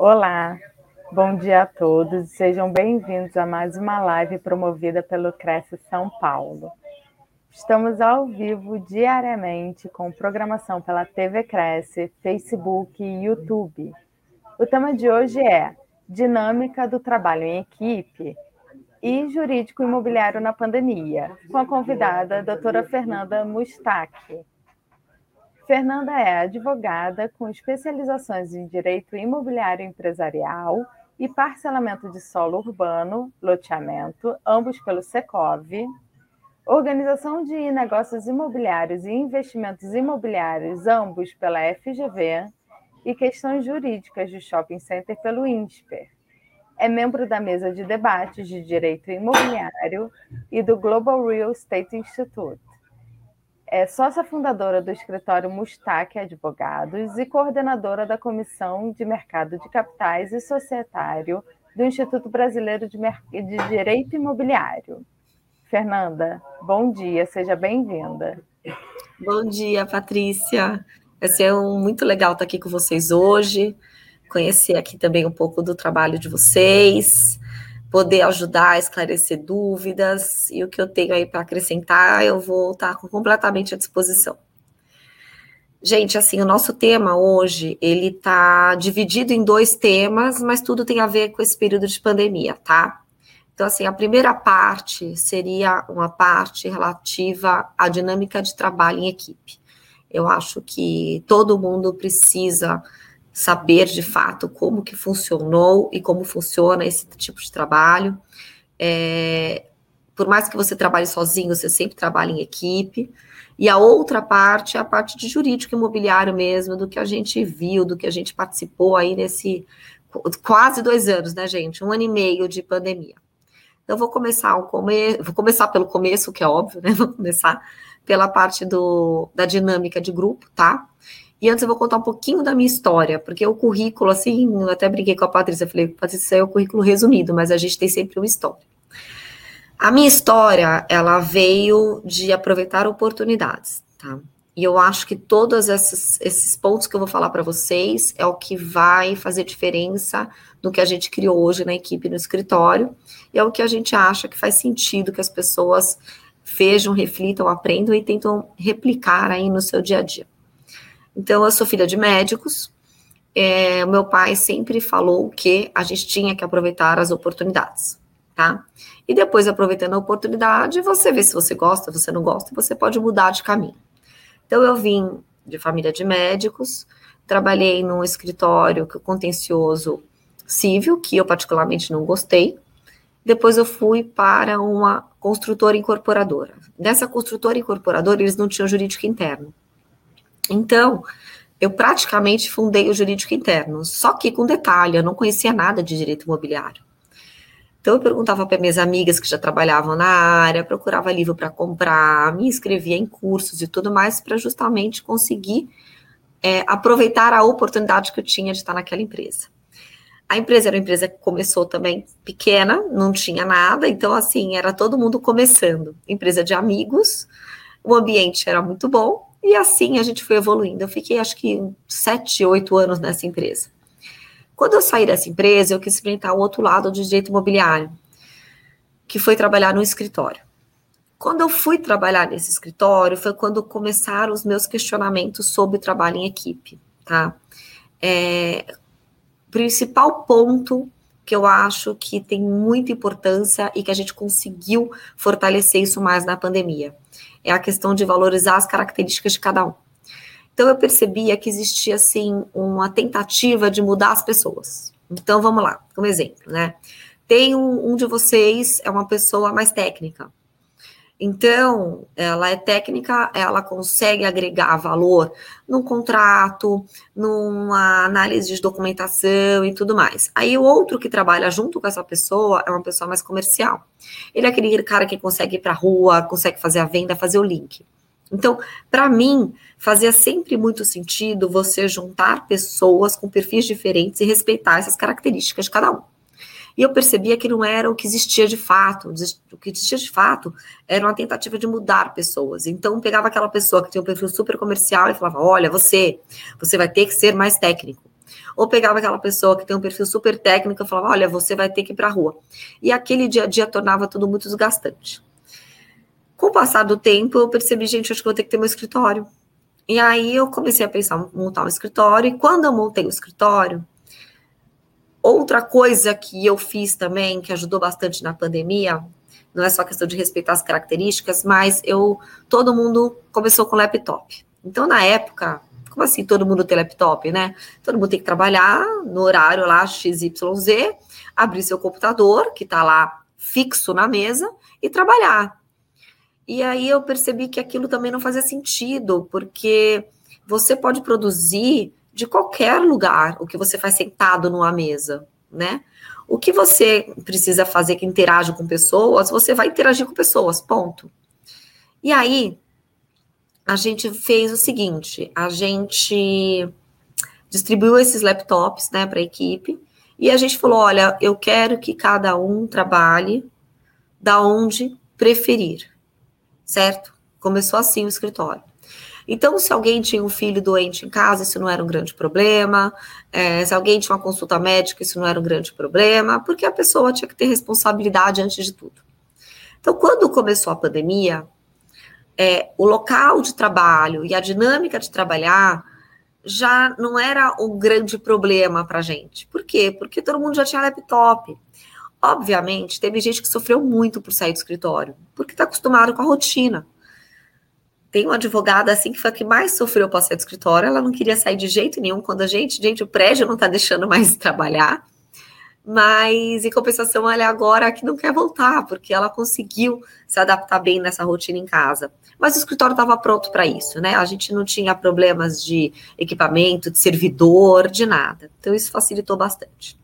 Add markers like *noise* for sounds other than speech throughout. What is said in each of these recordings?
Olá, bom dia a todos. Sejam bem-vindos a mais uma live promovida pelo Cresce São Paulo. Estamos ao vivo diariamente com programação pela TV Cresce, Facebook e YouTube. O tema de hoje é Dinâmica do trabalho em equipe e jurídico imobiliário na pandemia, com a convidada a doutora Fernanda Mustaque. Fernanda é advogada com especializações em direito imobiliário empresarial e parcelamento de solo urbano, loteamento, ambos pelo Secov, organização de negócios imobiliários e investimentos imobiliários, ambos pela FGV, e questões jurídicas de shopping center pelo INSPER. É membro da mesa de debates de direito imobiliário e do Global Real Estate Institute. É sócia fundadora do escritório Mustaque Advogados e coordenadora da Comissão de Mercado de Capitais e Societário do Instituto Brasileiro de, Mer de Direito Imobiliário. Fernanda, bom dia, seja bem-vinda. Bom dia, Patrícia. Vai ser um, muito legal estar aqui com vocês hoje, conhecer aqui também um pouco do trabalho de vocês, poder ajudar a esclarecer dúvidas e o que eu tenho aí para acrescentar, eu vou estar completamente à disposição. Gente, assim, o nosso tema hoje, ele está dividido em dois temas, mas tudo tem a ver com esse período de pandemia, tá? Então, assim, a primeira parte seria uma parte relativa à dinâmica de trabalho em equipe. Eu acho que todo mundo precisa saber de fato como que funcionou e como funciona esse tipo de trabalho. É, por mais que você trabalhe sozinho, você sempre trabalha em equipe. E a outra parte é a parte de jurídico imobiliário mesmo, do que a gente viu, do que a gente participou aí nesse quase dois anos, né, gente? Um ano e meio de pandemia. Então, vou começar, o come... vou começar pelo começo, que é óbvio, né? *laughs* Vou começar pela parte do, da dinâmica de grupo, tá? E antes eu vou contar um pouquinho da minha história, porque o currículo, assim, eu até brinquei com a Patrícia, falei, Patrícia, é o currículo resumido, mas a gente tem sempre uma história. A minha história, ela veio de aproveitar oportunidades, tá? E eu acho que todos esses, esses pontos que eu vou falar para vocês é o que vai fazer diferença no que a gente criou hoje na equipe no escritório, e é o que a gente acha que faz sentido que as pessoas vejam, reflitam, aprendam e tentam replicar aí no seu dia a dia. Então, eu sou filha de médicos, é, meu pai sempre falou que a gente tinha que aproveitar as oportunidades, tá? E depois, aproveitando a oportunidade, você vê se você gosta, você não gosta, você pode mudar de caminho. Então, eu vim de família de médicos, trabalhei num escritório que o contencioso civil, que eu particularmente não gostei, depois eu fui para uma construtora incorporadora. Nessa construtora incorporadora, eles não tinham jurídico interno. Então, eu praticamente fundei o jurídico interno, só que com detalhe, eu não conhecia nada de direito imobiliário. Então, eu perguntava para minhas amigas que já trabalhavam na área, procurava livro para comprar, me inscrevia em cursos e tudo mais, para justamente conseguir é, aproveitar a oportunidade que eu tinha de estar naquela empresa. A empresa era uma empresa que começou também pequena, não tinha nada, então assim, era todo mundo começando. Empresa de amigos, o ambiente era muito bom, e assim a gente foi evoluindo. Eu fiquei acho que sete, oito anos nessa empresa. Quando eu saí dessa empresa, eu quis experimentar o outro lado do direito imobiliário, que foi trabalhar no escritório. Quando eu fui trabalhar nesse escritório, foi quando começaram os meus questionamentos sobre trabalho em equipe, tá? É, principal ponto que eu acho que tem muita importância e que a gente conseguiu fortalecer isso mais na pandemia. É a questão de valorizar as características de cada um. Então eu percebia que existia assim uma tentativa de mudar as pessoas. Então vamos lá, como exemplo, né? Tem um, um de vocês é uma pessoa mais técnica, então, ela é técnica, ela consegue agregar valor num contrato, numa análise de documentação e tudo mais. Aí o outro que trabalha junto com essa pessoa é uma pessoa mais comercial. Ele é aquele cara que consegue ir para a rua, consegue fazer a venda, fazer o link. Então, para mim, fazia sempre muito sentido você juntar pessoas com perfis diferentes e respeitar essas características de cada um. E eu percebia que não era o que existia de fato. O que existia de fato era uma tentativa de mudar pessoas. Então, pegava aquela pessoa que tinha um perfil super comercial e falava: Olha, você, você vai ter que ser mais técnico. ou pegava aquela pessoa que tem um perfil super técnico e falava: olha, você vai ter que ir para a rua. E aquele dia a dia tornava tudo muito desgastante. Com o passar do tempo, eu percebi, gente, acho que vou ter que ter meu escritório. E aí eu comecei a pensar montar um escritório, e quando eu montei o escritório, outra coisa que eu fiz também, que ajudou bastante na pandemia, não é só questão de respeitar as características, mas eu todo mundo começou com laptop. Então, na época, como assim todo mundo tem laptop, né? Todo mundo tem que trabalhar no horário lá XYZ, abrir seu computador, que está lá fixo na mesa, e trabalhar. E aí eu percebi que aquilo também não fazia sentido, porque você pode produzir de qualquer lugar o que você faz sentado numa mesa, né? O que você precisa fazer que interage com pessoas, você vai interagir com pessoas, ponto. E aí, a gente fez o seguinte: a gente distribuiu esses laptops né, para a equipe e a gente falou: olha, eu quero que cada um trabalhe da onde preferir, certo? Começou assim o escritório. Então, se alguém tinha um filho doente em casa, isso não era um grande problema. É, se alguém tinha uma consulta médica, isso não era um grande problema, porque a pessoa tinha que ter responsabilidade antes de tudo. Então, quando começou a pandemia, é, o local de trabalho e a dinâmica de trabalhar já não era um grande problema para a gente. Por quê? Porque todo mundo já tinha laptop. Obviamente, teve gente que sofreu muito por sair do escritório, porque está acostumado com a rotina. Tem uma advogada assim que foi a que mais sofreu para sair do escritório. Ela não queria sair de jeito nenhum. Quando a gente, gente, o prédio não está deixando mais *laughs* trabalhar. Mas em compensação, ela é agora que não quer voltar, porque ela conseguiu se adaptar bem nessa rotina em casa. Mas o escritório estava pronto para isso, né? A gente não tinha problemas de equipamento, de servidor, de nada. Então isso facilitou bastante.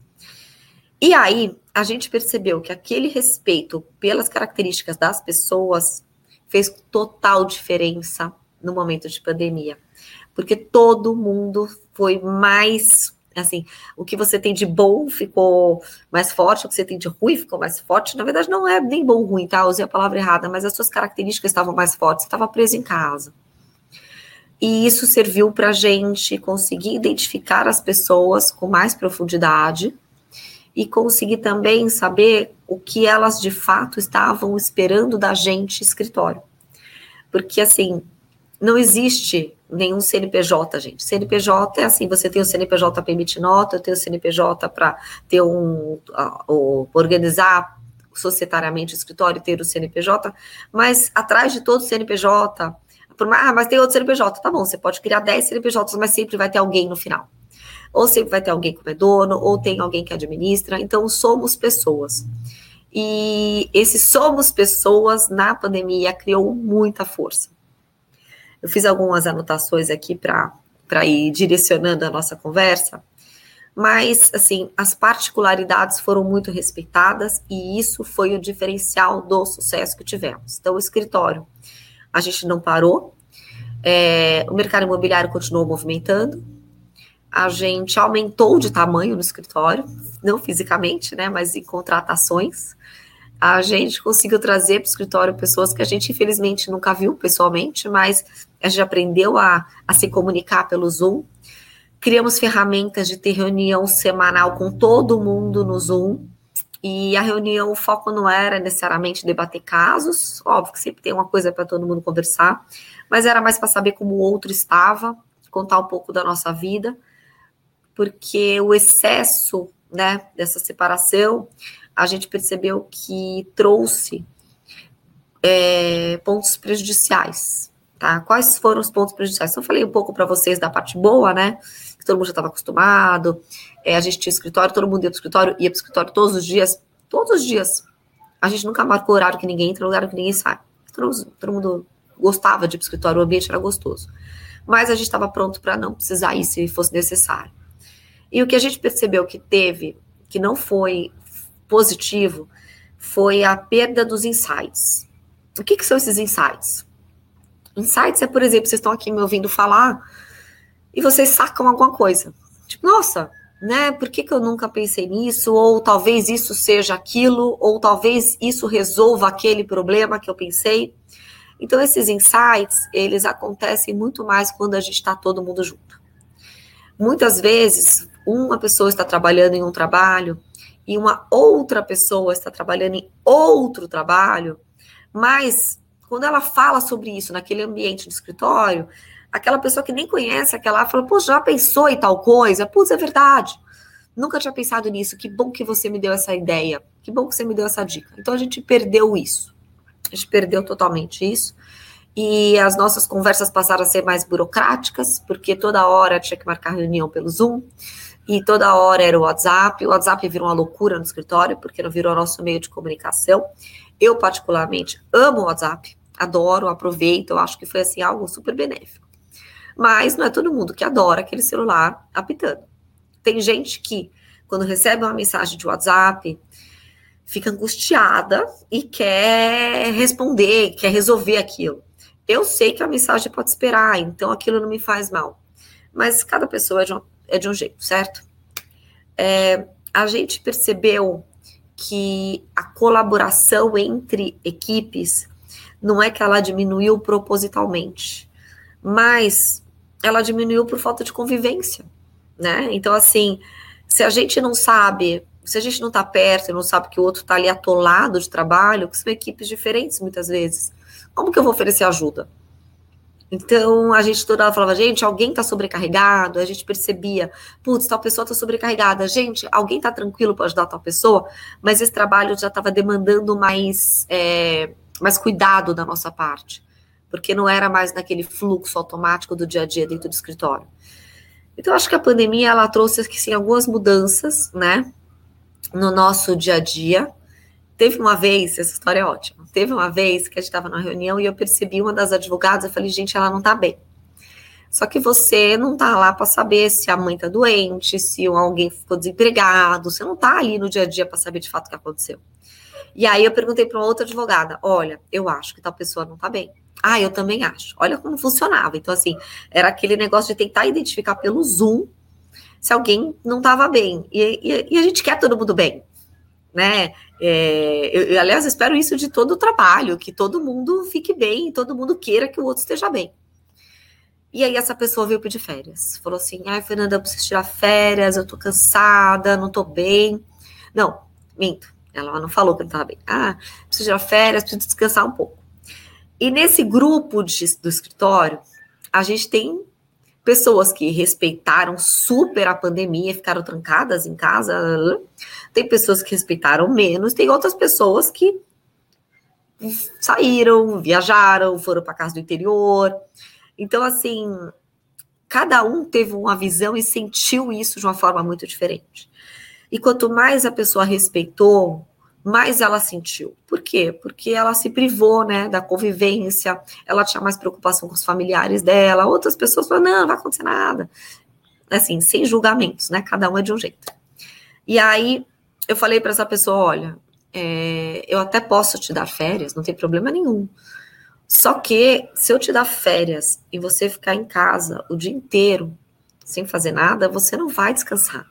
E aí, a gente percebeu que aquele respeito pelas características das pessoas fez total diferença no momento de pandemia, porque todo mundo foi mais assim, o que você tem de bom ficou mais forte, o que você tem de ruim ficou mais forte. Na verdade, não é nem bom ruim, tá? Eu usei a palavra errada, mas as suas características estavam mais fortes, você estava preso em casa. E isso serviu para a gente conseguir identificar as pessoas com mais profundidade e conseguir também saber o que elas de fato estavam esperando da gente escritório. Porque assim, não existe nenhum CNPJ, gente. CNPJ é assim, você tem o CNPJ para emitir nota, eu tenho o CNPJ para ter um uh, organizar societariamente o escritório, ter o CNPJ, mas atrás de todo CNPJ, por, ah, mas tem outro CNPJ, tá bom, você pode criar 10 CNPJs, mas sempre vai ter alguém no final ou sempre vai ter alguém que é dono, ou tem alguém que administra. Então, somos pessoas. E esse somos pessoas na pandemia criou muita força. Eu fiz algumas anotações aqui para ir direcionando a nossa conversa, mas, assim, as particularidades foram muito respeitadas e isso foi o diferencial do sucesso que tivemos. Então, o escritório, a gente não parou, é, o mercado imobiliário continuou movimentando, a gente aumentou de tamanho no escritório, não fisicamente, né, mas em contratações. A gente conseguiu trazer para o escritório pessoas que a gente, infelizmente, nunca viu pessoalmente, mas a gente aprendeu a, a se comunicar pelo Zoom. Criamos ferramentas de ter reunião semanal com todo mundo no Zoom. E a reunião, o foco não era necessariamente debater casos, óbvio que sempre tem uma coisa para todo mundo conversar, mas era mais para saber como o outro estava, contar um pouco da nossa vida porque o excesso né, dessa separação, a gente percebeu que trouxe é, pontos prejudiciais. Tá? Quais foram os pontos prejudiciais? Então, eu falei um pouco para vocês da parte boa, né? Que todo mundo já estava acostumado. É, a gente tinha escritório, todo mundo ia para o escritório, ia para o escritório todos os dias. Todos os dias. A gente nunca marcou horário que ninguém entra, lugar que ninguém sai. Todo, todo mundo gostava de ir para o escritório, o ambiente era gostoso. Mas a gente estava pronto para não precisar ir se fosse necessário. E o que a gente percebeu que teve, que não foi positivo, foi a perda dos insights. O que, que são esses insights? Insights é, por exemplo, vocês estão aqui me ouvindo falar e vocês sacam alguma coisa. Tipo, nossa, né? Por que, que eu nunca pensei nisso? Ou talvez isso seja aquilo, ou talvez isso resolva aquele problema que eu pensei. Então, esses insights, eles acontecem muito mais quando a gente está todo mundo junto. Muitas vezes uma pessoa está trabalhando em um trabalho e uma outra pessoa está trabalhando em outro trabalho, mas quando ela fala sobre isso naquele ambiente de escritório, aquela pessoa que nem conhece aquela fala, pô, já pensou em tal coisa? Putz, é verdade. Nunca tinha pensado nisso. Que bom que você me deu essa ideia. Que bom que você me deu essa dica. Então a gente perdeu isso. A gente perdeu totalmente isso. E as nossas conversas passaram a ser mais burocráticas, porque toda hora tinha que marcar reunião pelo Zoom, e toda hora era o WhatsApp. O WhatsApp virou uma loucura no escritório, porque não virou nosso meio de comunicação. Eu, particularmente, amo o WhatsApp, adoro, aproveito, eu acho que foi assim algo super benéfico. Mas não é todo mundo que adora aquele celular apitando. Tem gente que, quando recebe uma mensagem de WhatsApp, fica angustiada e quer responder, quer resolver aquilo. Eu sei que a mensagem pode esperar, então aquilo não me faz mal. Mas cada pessoa é de um, é de um jeito, certo? É, a gente percebeu que a colaboração entre equipes não é que ela diminuiu propositalmente, mas ela diminuiu por falta de convivência, né? Então, assim, se a gente não sabe, se a gente não está perto e não sabe que o outro está ali atolado de trabalho, que são equipes diferentes muitas vezes, como que eu vou oferecer ajuda? Então, a gente toda hora falava, gente, alguém está sobrecarregado, a gente percebia, putz, tal pessoa está sobrecarregada, gente, alguém está tranquilo para ajudar tal pessoa, mas esse trabalho já estava demandando mais, é, mais cuidado da nossa parte, porque não era mais naquele fluxo automático do dia a dia dentro do escritório. Então, acho que a pandemia, ela trouxe, assim, algumas mudanças, né, no nosso dia a dia, Teve uma vez, essa história é ótima. Teve uma vez que a gente estava numa reunião e eu percebi uma das advogadas, eu falei, gente, ela não tá bem. Só que você não tá lá para saber se a mãe tá doente, se alguém ficou desempregado, você não tá ali no dia a dia para saber de fato o que aconteceu. E aí eu perguntei para uma outra advogada: olha, eu acho que tal pessoa não tá bem. Ah, eu também acho. Olha como funcionava. Então, assim, era aquele negócio de tentar identificar pelo Zoom se alguém não estava bem. E, e, e, a gente quer todo mundo bem né? É, eu, eu, aliás, espero isso de todo o trabalho, que todo mundo fique bem, todo mundo queira que o outro esteja bem. E aí essa pessoa veio pedir férias. Falou assim: ai, Fernanda, eu preciso tirar férias, eu tô cansada, não tô bem. Não, minto. Ela não falou que não estava bem. Ah, preciso tirar férias, preciso descansar um pouco. E nesse grupo de, do escritório, a gente tem pessoas que respeitaram super a pandemia, ficaram trancadas em casa, tem pessoas que respeitaram menos, tem outras pessoas que saíram, viajaram, foram para casa do interior. Então, assim, cada um teve uma visão e sentiu isso de uma forma muito diferente. E quanto mais a pessoa respeitou, mais ela sentiu. Por quê? Porque ela se privou, né, da convivência, ela tinha mais preocupação com os familiares dela, outras pessoas falaram, não, não vai acontecer nada. Assim, sem julgamentos, né, cada um é de um jeito. E aí, eu falei para essa pessoa, olha, é, eu até posso te dar férias, não tem problema nenhum. Só que, se eu te dar férias e você ficar em casa o dia inteiro, sem fazer nada, você não vai descansar.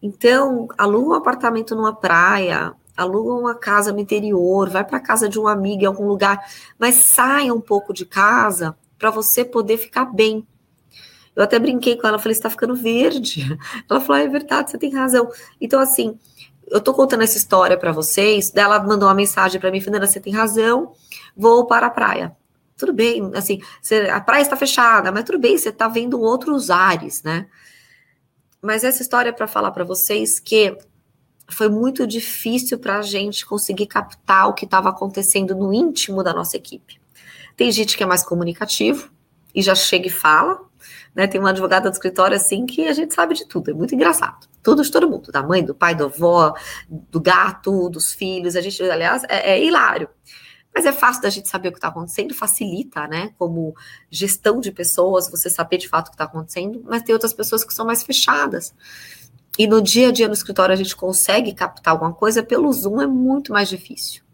Então, aluga um apartamento numa praia, aluga uma casa no interior, vai para casa de um amigo em algum lugar, mas saia um pouco de casa para você poder ficar bem. Eu até brinquei com ela, falei, está ficando verde. *laughs* Ela falou, ah, é verdade, você tem razão. Então, assim, eu tô contando essa história para vocês, ela mandou uma mensagem para mim, Fernanda, você tem razão, vou para a praia. Tudo bem, assim, você, a praia está fechada, mas tudo bem, você está vendo outros ares, né? Mas essa história é para falar para vocês que foi muito difícil para a gente conseguir captar o que estava acontecendo no íntimo da nossa equipe. Tem gente que é mais comunicativo e já chega e fala, né? Tem uma advogada do escritório assim que a gente sabe de tudo, é muito engraçado. Tudo de todo mundo, da mãe, do pai, do avó, do gato, dos filhos. A gente, aliás, é, é hilário. Mas é fácil da gente saber o que está acontecendo, facilita, né? Como gestão de pessoas, você saber de fato o que está acontecendo, mas tem outras pessoas que são mais fechadas. E no dia a dia no escritório a gente consegue captar alguma coisa, pelo Zoom é muito mais difícil.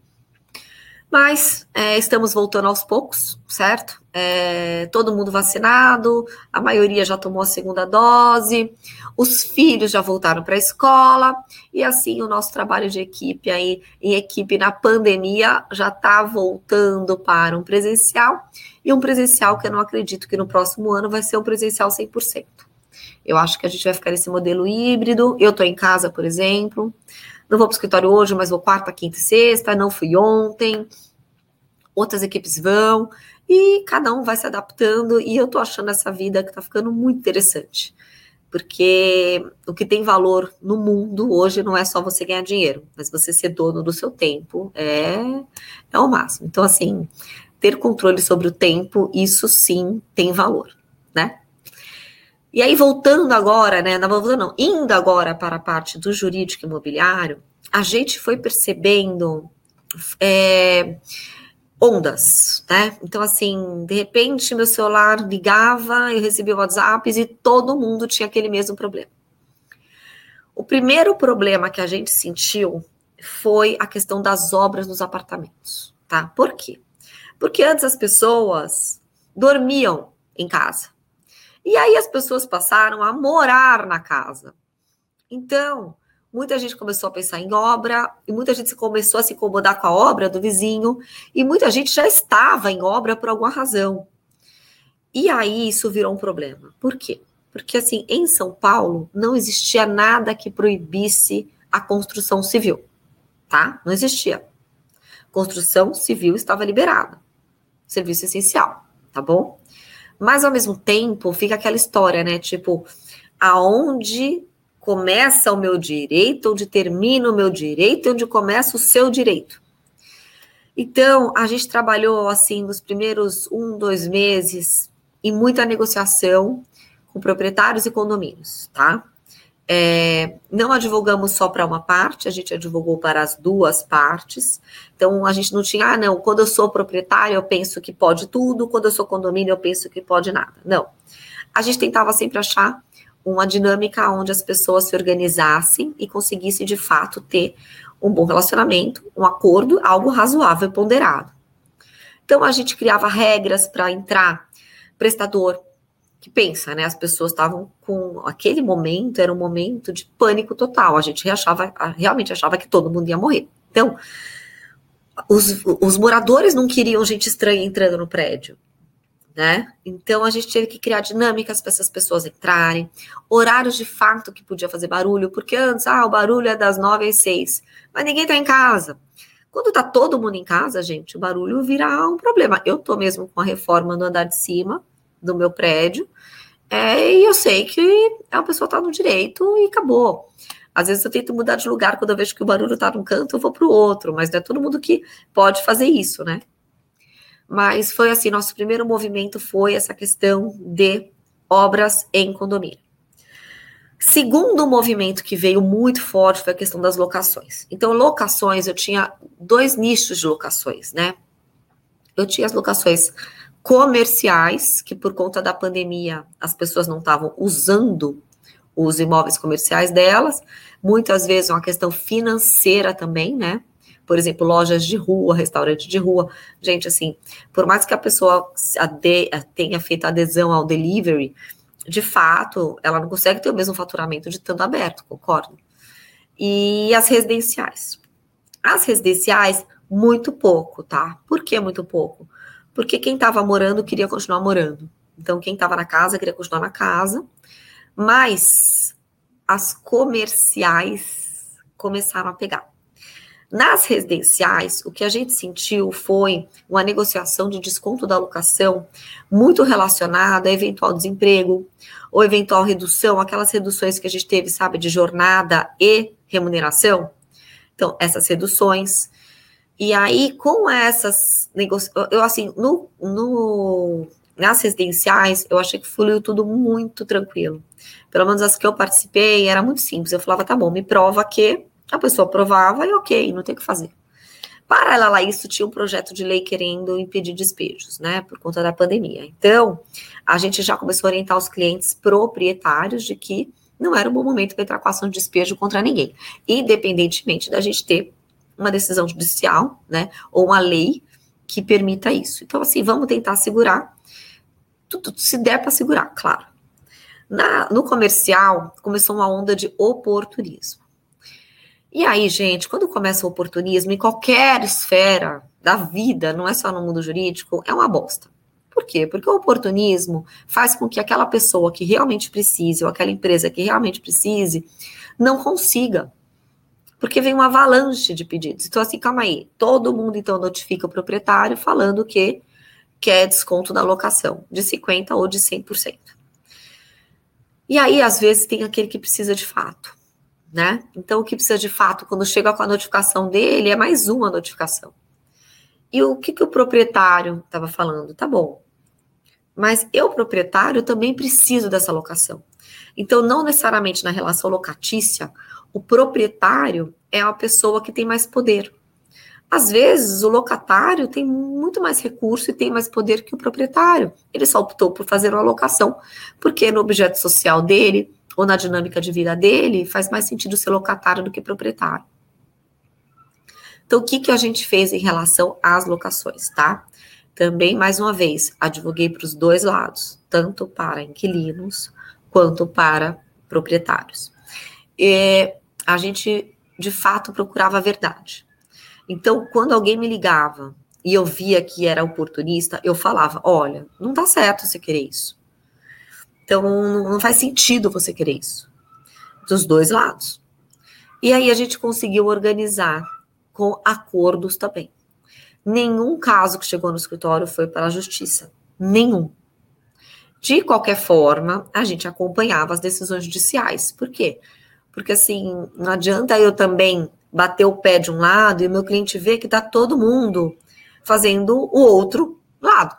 Mas é, estamos voltando aos poucos, certo? É, todo mundo vacinado, a maioria já tomou a segunda dose, os filhos já voltaram para a escola, e assim o nosso trabalho de equipe aí, em equipe na pandemia, já está voltando para um presencial, e um presencial que eu não acredito que no próximo ano vai ser um presencial 100%. Eu acho que a gente vai ficar nesse modelo híbrido. Eu estou em casa, por exemplo. Não vou para o escritório hoje, mas vou quarta, quinta e sexta. Não fui ontem. Outras equipes vão. E cada um vai se adaptando. E eu estou achando essa vida que está ficando muito interessante. Porque o que tem valor no mundo hoje não é só você ganhar dinheiro, mas você ser dono do seu tempo é, é o máximo. Então, assim, ter controle sobre o tempo, isso sim tem valor? E aí, voltando agora, né? Não voltando, não, indo agora para a parte do jurídico imobiliário, a gente foi percebendo é, ondas, né? Então, assim, de repente, meu celular ligava, eu recebia WhatsApps e todo mundo tinha aquele mesmo problema. O primeiro problema que a gente sentiu foi a questão das obras nos apartamentos, tá? Por quê? Porque antes as pessoas dormiam em casa. E aí as pessoas passaram a morar na casa. Então, muita gente começou a pensar em obra, e muita gente começou a se incomodar com a obra do vizinho, e muita gente já estava em obra por alguma razão. E aí isso virou um problema. Por quê? Porque assim, em São Paulo não existia nada que proibisse a construção civil, tá? Não existia. Construção civil estava liberada. Serviço essencial, tá bom? Mas ao mesmo tempo fica aquela história, né? Tipo, aonde começa o meu direito, onde termina o meu direito, onde começa o seu direito. Então, a gente trabalhou assim nos primeiros um, dois meses em muita negociação com proprietários e condomínios, tá? É, não advogamos só para uma parte, a gente advogou para as duas partes. Então, a gente não tinha, ah, não, quando eu sou proprietário, eu penso que pode tudo, quando eu sou condomínio, eu penso que pode nada. Não. A gente tentava sempre achar uma dinâmica onde as pessoas se organizassem e conseguissem, de fato, ter um bom relacionamento, um acordo, algo razoável e ponderado. Então, a gente criava regras para entrar prestador, que pensa, né? As pessoas estavam com aquele momento era um momento de pânico total. A gente achava, realmente achava que todo mundo ia morrer. Então, os, os moradores não queriam gente estranha entrando no prédio, né? Então a gente teve que criar dinâmicas para essas pessoas entrarem, horários de fato que podia fazer barulho, porque antes, ah, o barulho é das nove às seis, mas ninguém tá em casa. Quando tá todo mundo em casa, gente, o barulho vira um problema. Eu tô mesmo com a reforma no andar de cima, do meu prédio, é, e eu sei que a pessoa está no direito e acabou. Às vezes eu tento mudar de lugar quando eu vejo que o barulho está num canto, eu vou para o outro, mas não é todo mundo que pode fazer isso, né? Mas foi assim, nosso primeiro movimento foi essa questão de obras em condomínio. Segundo movimento que veio muito forte foi a questão das locações. Então, locações, eu tinha dois nichos de locações, né? Eu tinha as locações comerciais, que por conta da pandemia as pessoas não estavam usando os imóveis comerciais delas, muitas vezes uma questão financeira também, né? Por exemplo, lojas de rua, restaurante de rua. Gente, assim, por mais que a pessoa tenha feito adesão ao delivery, de fato, ela não consegue ter o mesmo faturamento de estando aberto, concordo? E as residenciais. As residenciais, muito pouco, tá? Por que muito pouco? Porque quem estava morando queria continuar morando. Então, quem estava na casa queria continuar na casa, mas as comerciais começaram a pegar. Nas residenciais, o que a gente sentiu foi uma negociação de desconto da locação muito relacionada a eventual desemprego ou eventual redução, aquelas reduções que a gente teve, sabe, de jornada e remuneração. Então, essas reduções e aí, com essas negociações, eu assim, no, no, nas residenciais, eu achei que fluiu tudo muito tranquilo. Pelo menos as que eu participei, era muito simples. Eu falava, tá bom, me prova que a pessoa provava e ok, não tem o que fazer. Paralelo a isso, tinha um projeto de lei querendo impedir despejos, né, por conta da pandemia. Então, a gente já começou a orientar os clientes proprietários de que não era um bom momento para entrar com ação de despejo contra ninguém, independentemente da gente ter uma decisão judicial, né, ou uma lei que permita isso. Então, assim, vamos tentar segurar, tudo, se der para segurar, claro. Na, no comercial, começou uma onda de oportunismo. E aí, gente, quando começa o oportunismo, em qualquer esfera da vida, não é só no mundo jurídico, é uma bosta. Por quê? Porque o oportunismo faz com que aquela pessoa que realmente precise, ou aquela empresa que realmente precise, não consiga. Porque vem uma avalanche de pedidos. Então, assim, calma aí. Todo mundo, então, notifica o proprietário falando que quer desconto na locação, de 50% ou de 100%. E aí, às vezes, tem aquele que precisa de fato, né? Então, o que precisa de fato, quando chega com a notificação dele, é mais uma notificação. E o que, que o proprietário estava falando? Tá bom, mas eu, proprietário, também preciso dessa locação. Então, não necessariamente na relação locatícia, o proprietário é a pessoa que tem mais poder. Às vezes, o locatário tem muito mais recurso e tem mais poder que o proprietário. Ele só optou por fazer uma locação, porque no objeto social dele, ou na dinâmica de vida dele, faz mais sentido ser locatário do que proprietário. Então, o que, que a gente fez em relação às locações, tá? Também, mais uma vez, advoguei para os dois lados, tanto para inquilinos quanto para proprietários. E a gente, de fato, procurava a verdade. Então, quando alguém me ligava e eu via que era oportunista, eu falava: olha, não dá certo você querer isso. Então, não faz sentido você querer isso. Dos dois lados. E aí a gente conseguiu organizar com acordos também. Nenhum caso que chegou no escritório foi para a justiça. Nenhum. De qualquer forma, a gente acompanhava as decisões judiciais. Por quê? Assim, não adianta eu também bater o pé de um lado e o meu cliente ver que está todo mundo fazendo o outro lado.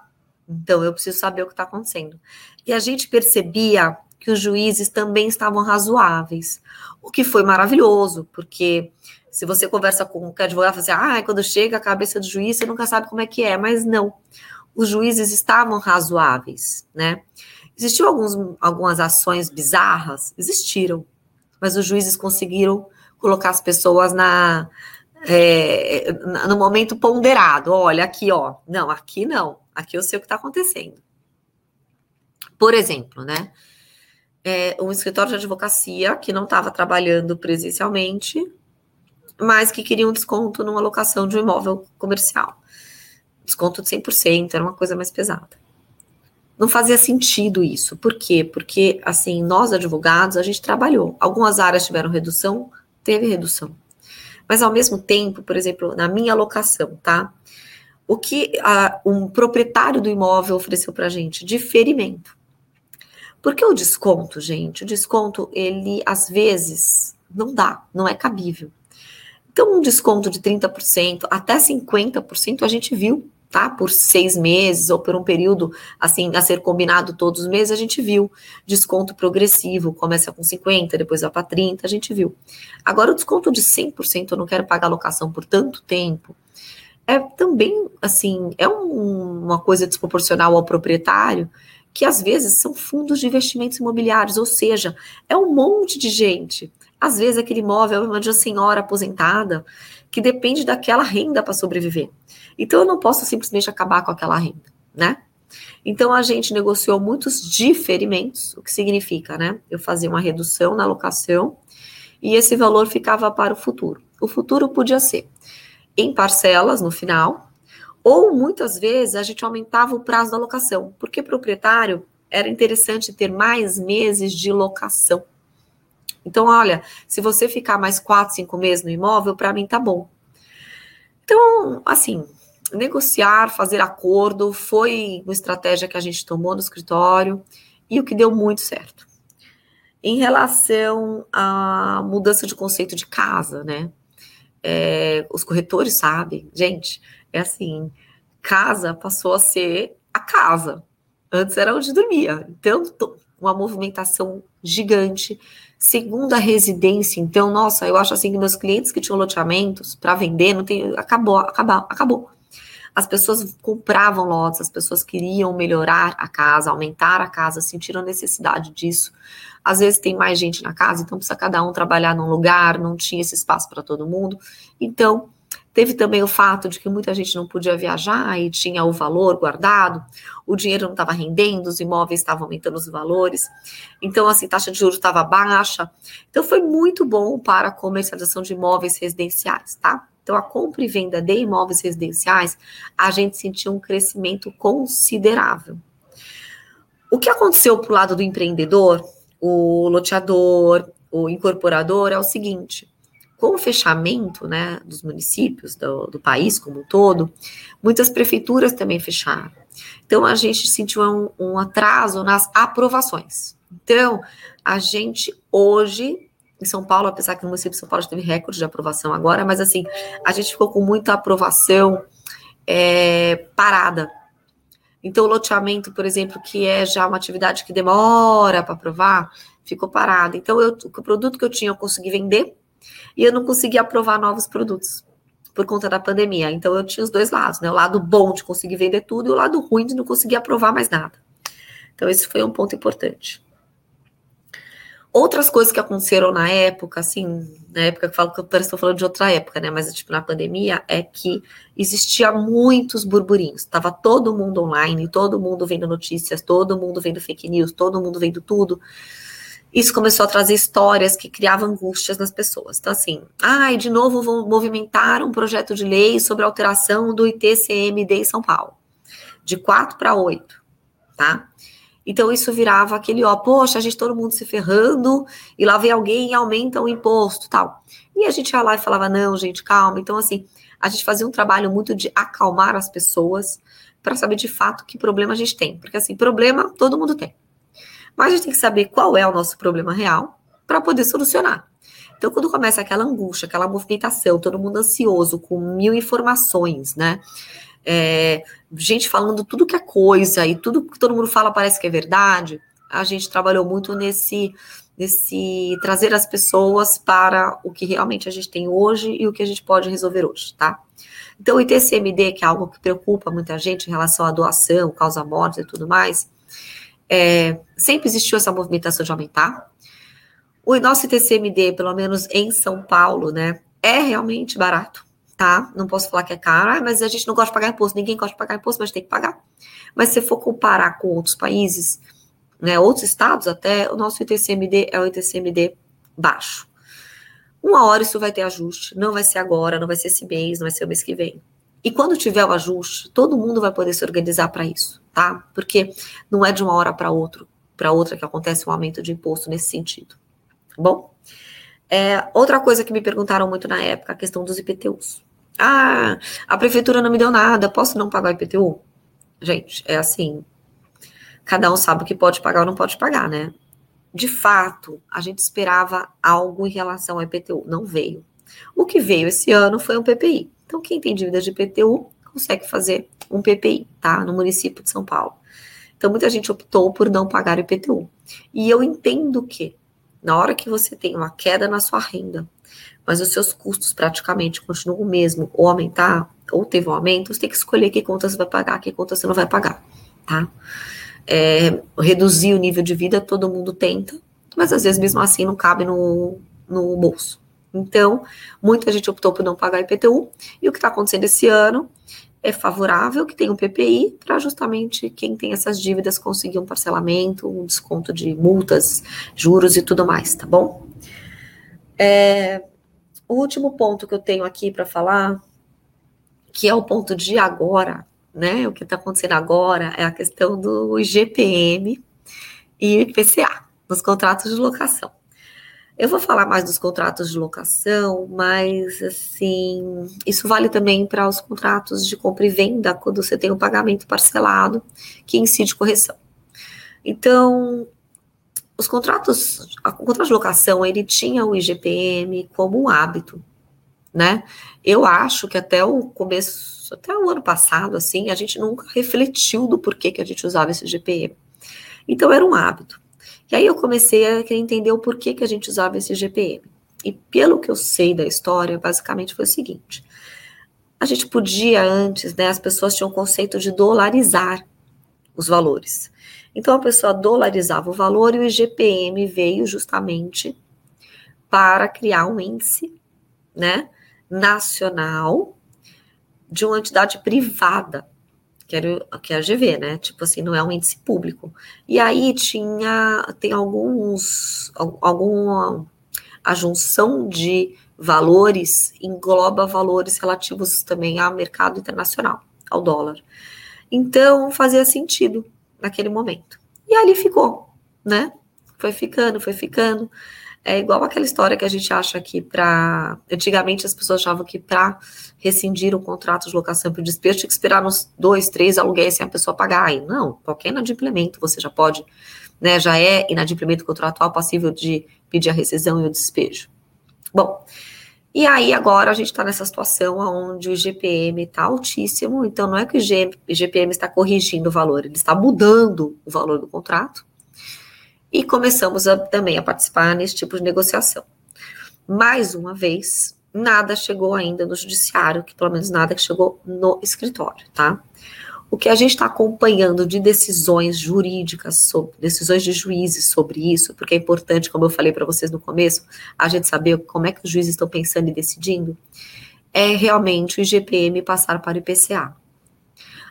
Então, eu preciso saber o que está acontecendo. E a gente percebia que os juízes também estavam razoáveis, o que foi maravilhoso, porque se você conversa com o advogado, você assim, ah, quando chega a cabeça do juiz, você nunca sabe como é que é, mas não. Os juízes estavam razoáveis, né? Existiam alguns, algumas ações bizarras? Existiram, mas os juízes conseguiram colocar as pessoas na, é, no momento ponderado. Olha, aqui, ó. Não, aqui não. Aqui eu sei o que está acontecendo. Por exemplo, né? É, um escritório de advocacia que não estava trabalhando presencialmente mas que queriam um desconto numa locação de um imóvel comercial. Desconto de 100%, era uma coisa mais pesada. Não fazia sentido isso. Por quê? Porque, assim, nós advogados, a gente trabalhou. Algumas áreas tiveram redução, teve redução. Mas, ao mesmo tempo, por exemplo, na minha locação, tá? O que a, um proprietário do imóvel ofereceu para a gente? Diferimento. Porque o desconto, gente, o desconto, ele, às vezes, não dá, não é cabível. Então, um desconto de 30%, até 50%, a gente viu, tá? Por seis meses ou por um período, assim, a ser combinado todos os meses, a gente viu. Desconto progressivo, começa com 50%, depois vai para 30%, a gente viu. Agora, o desconto de 100%, eu não quero pagar locação por tanto tempo, é também, assim, é um, uma coisa desproporcional ao proprietário, que às vezes são fundos de investimentos imobiliários, ou seja, é um monte de gente às vezes, aquele imóvel é de uma senhora aposentada que depende daquela renda para sobreviver. Então, eu não posso simplesmente acabar com aquela renda, né? Então, a gente negociou muitos diferimentos, o que significa, né? Eu fazia uma redução na locação e esse valor ficava para o futuro. O futuro podia ser em parcelas no final, ou muitas vezes a gente aumentava o prazo da locação, porque proprietário era interessante ter mais meses de locação. Então, olha, se você ficar mais quatro, cinco meses no imóvel, para mim tá bom. Então, assim, negociar, fazer acordo foi uma estratégia que a gente tomou no escritório e o que deu muito certo. Em relação à mudança de conceito de casa, né? É, os corretores sabem, gente, é assim, casa passou a ser a casa. Antes era onde dormia. Então, uma movimentação gigante. Segunda residência, então, nossa, eu acho assim que meus clientes que tinham loteamentos para vender, não tem, acabou, acabou, acabou. As pessoas compravam lotes, as pessoas queriam melhorar a casa, aumentar a casa, sentiram necessidade disso. Às vezes tem mais gente na casa, então precisa cada um trabalhar num lugar, não tinha esse espaço para todo mundo. Então, Teve também o fato de que muita gente não podia viajar e tinha o valor guardado, o dinheiro não estava rendendo, os imóveis estavam aumentando os valores. Então, assim, taxa de juros estava baixa. Então, foi muito bom para a comercialização de imóveis residenciais, tá? Então, a compra e venda de imóveis residenciais, a gente sentiu um crescimento considerável. O que aconteceu para o lado do empreendedor, o loteador, o incorporador, é o seguinte: com o fechamento né, dos municípios, do, do país como um todo, muitas prefeituras também fecharam. Então, a gente sentiu um, um atraso nas aprovações. Então, a gente hoje em São Paulo, apesar que no município de São Paulo teve recorde de aprovação agora, mas assim, a gente ficou com muita aprovação é, parada. Então, o loteamento, por exemplo, que é já uma atividade que demora para aprovar, ficou parado. Então, eu, o produto que eu tinha eu consegui vender e eu não consegui aprovar novos produtos por conta da pandemia. Então, eu tinha os dois lados, né? O lado bom de conseguir vender tudo e o lado ruim de não conseguir aprovar mais nada. Então, esse foi um ponto importante. Outras coisas que aconteceram na época, assim, na época que eu falo que eu estou falando de outra época, né? Mas tipo, na pandemia, é que existia muitos burburinhos. Estava todo mundo online, todo mundo vendo notícias, todo mundo vendo fake news, todo mundo vendo tudo. Isso começou a trazer histórias que criavam angústias nas pessoas. Então, assim, ai, ah, de novo vão movimentar um projeto de lei sobre alteração do ITCMD em São Paulo. De 4 para 8, tá? Então isso virava aquele, ó, poxa, a gente todo mundo se ferrando, e lá vem alguém e aumenta o imposto, tal. E a gente ia lá e falava, não, gente, calma. Então, assim, a gente fazia um trabalho muito de acalmar as pessoas para saber de fato que problema a gente tem. Porque, assim, problema todo mundo tem. Mas a gente tem que saber qual é o nosso problema real para poder solucionar. Então, quando começa aquela angústia, aquela movimentação, todo mundo ansioso, com mil informações, né? É, gente falando tudo que é coisa e tudo que todo mundo fala parece que é verdade. A gente trabalhou muito nesse, nesse trazer as pessoas para o que realmente a gente tem hoje e o que a gente pode resolver hoje, tá? Então, o ITCMD, que é algo que preocupa muita gente em relação à doação, causa morte e tudo mais, é, sempre existiu essa movimentação de aumentar. O nosso ITCMD, pelo menos em São Paulo, né, é realmente barato tá? Não posso falar que é caro, ah, mas a gente não gosta de pagar imposto, ninguém gosta de pagar imposto, mas tem que pagar. Mas se for comparar com outros países, né, outros estados até, o nosso ITCMD é o ITCMD baixo. Uma hora isso vai ter ajuste, não vai ser agora, não vai ser esse mês, não vai ser o mês que vem. E quando tiver o ajuste, todo mundo vai poder se organizar para isso, tá? Porque não é de uma hora para outra, para outra que acontece um aumento de imposto nesse sentido. Tá bom? É, outra coisa que me perguntaram muito na época, a questão dos IPTUs. Ah, a prefeitura não me deu nada, posso não pagar o IPTU? Gente, é assim, cada um sabe o que pode pagar ou não pode pagar, né? De fato, a gente esperava algo em relação ao IPTU, não veio. O que veio esse ano foi um PPI. Então, quem tem dívida de IPTU consegue fazer um PPI, tá? No município de São Paulo. Então, muita gente optou por não pagar o IPTU. E eu entendo que na hora que você tem uma queda na sua renda, mas os seus custos praticamente continuam o mesmo, ou aumentar, ou teve um aumento, você tem que escolher que conta você vai pagar, que conta você não vai pagar, tá? É, reduzir o nível de vida, todo mundo tenta, mas às vezes mesmo assim não cabe no, no bolso. Então, muita gente optou por não pagar IPTU, e o que está acontecendo esse ano é favorável que tenha um PPI para justamente quem tem essas dívidas conseguir um parcelamento, um desconto de multas, juros e tudo mais, tá bom? É, o último ponto que eu tenho aqui para falar, que é o ponto de agora, né? O que está acontecendo agora é a questão do IGPM e IPCA nos contratos de locação. Eu vou falar mais dos contratos de locação, mas assim, isso vale também para os contratos de compra e venda, quando você tem um pagamento parcelado que incide correção. Então, os contratos, o contrato de locação, ele tinha o IGPM como um hábito, né? Eu acho que até o começo, até o ano passado, assim, a gente nunca refletiu do porquê que a gente usava esse IGPM. Então, era um hábito. E aí eu comecei a querer entender o porquê que a gente usava esse GPM. E pelo que eu sei da história, basicamente foi o seguinte: a gente podia antes, né, as pessoas tinham o conceito de dolarizar os valores. Então a pessoa dolarizava o valor e o IGPM veio justamente para criar um índice, né, nacional de uma entidade privada que, era, que é a GV, né? Tipo assim, não é um índice público. E aí tinha, tem alguns, alguma a junção de valores engloba valores relativos também ao mercado internacional, ao dólar. Então, fazia sentido naquele momento. E ali ficou, né? Foi ficando, foi ficando. É igual aquela história que a gente acha que para. Antigamente as pessoas achavam que para rescindir um contrato de locação para o despejo tinha que esperar uns dois, três aluguéis sem a pessoa pagar. Aí, não, qualquer inadimplemento você já pode, né? Já é inadimplemento contratual passível de pedir a rescisão e o despejo. Bom, e aí agora a gente está nessa situação onde o IGPM está altíssimo, então não é que o IGPM está corrigindo o valor, ele está mudando o valor do contrato e começamos a, também a participar nesse tipo de negociação. Mais uma vez, nada chegou ainda no judiciário, que pelo menos nada que chegou no escritório, tá? O que a gente está acompanhando de decisões jurídicas, sobre, decisões de juízes sobre isso, porque é importante, como eu falei para vocês no começo, a gente saber como é que os juízes estão pensando e decidindo, é realmente o IGPM passar para o IPCA.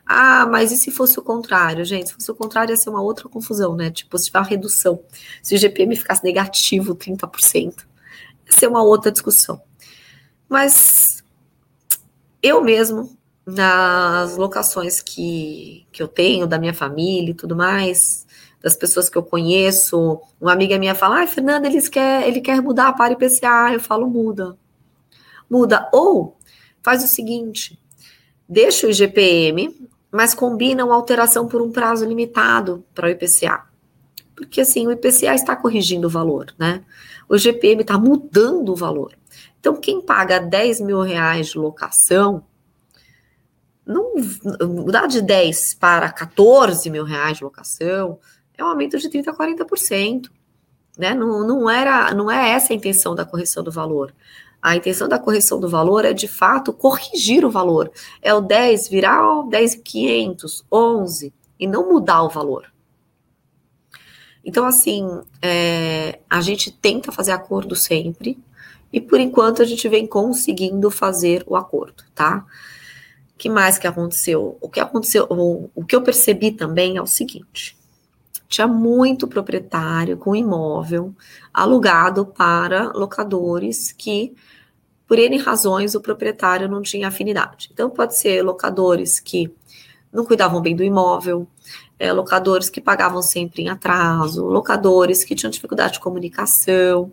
Ah, mas e se fosse o contrário, gente? Se fosse o contrário, ia ser uma outra confusão, né? Tipo, se tiver uma redução, se o GPM ficasse negativo 30%, ia ser uma outra discussão. Mas eu mesmo, nas locações que, que eu tenho, da minha família e tudo mais, das pessoas que eu conheço, uma amiga minha fala, ah, Fernanda, ele quer, ele quer mudar para IPCA. Eu falo, muda. Muda. Ou faz o seguinte, deixa o IGPM, mas combinam alteração por um prazo limitado para o IPCA. Porque assim, o IPCA está corrigindo o valor, né? O GPM está mudando o valor. Então, quem paga 10 mil reais de locação, não mudar de 10 para 14 mil reais de locação é um aumento de 30% a 40%. Né? Não, não, era, não é essa a intenção da correção do valor. A intenção da correção do valor é, de fato, corrigir o valor. É o 10 virar o 10,500, 11, e não mudar o valor. Então, assim, é, a gente tenta fazer acordo sempre, e por enquanto a gente vem conseguindo fazer o acordo, tá? Que mais que aconteceu? O que aconteceu, o, o que eu percebi também é o seguinte: tinha muito proprietário com imóvel alugado para locadores que por N razões o proprietário não tinha afinidade. Então, pode ser locadores que não cuidavam bem do imóvel, é, locadores que pagavam sempre em atraso, locadores que tinham dificuldade de comunicação.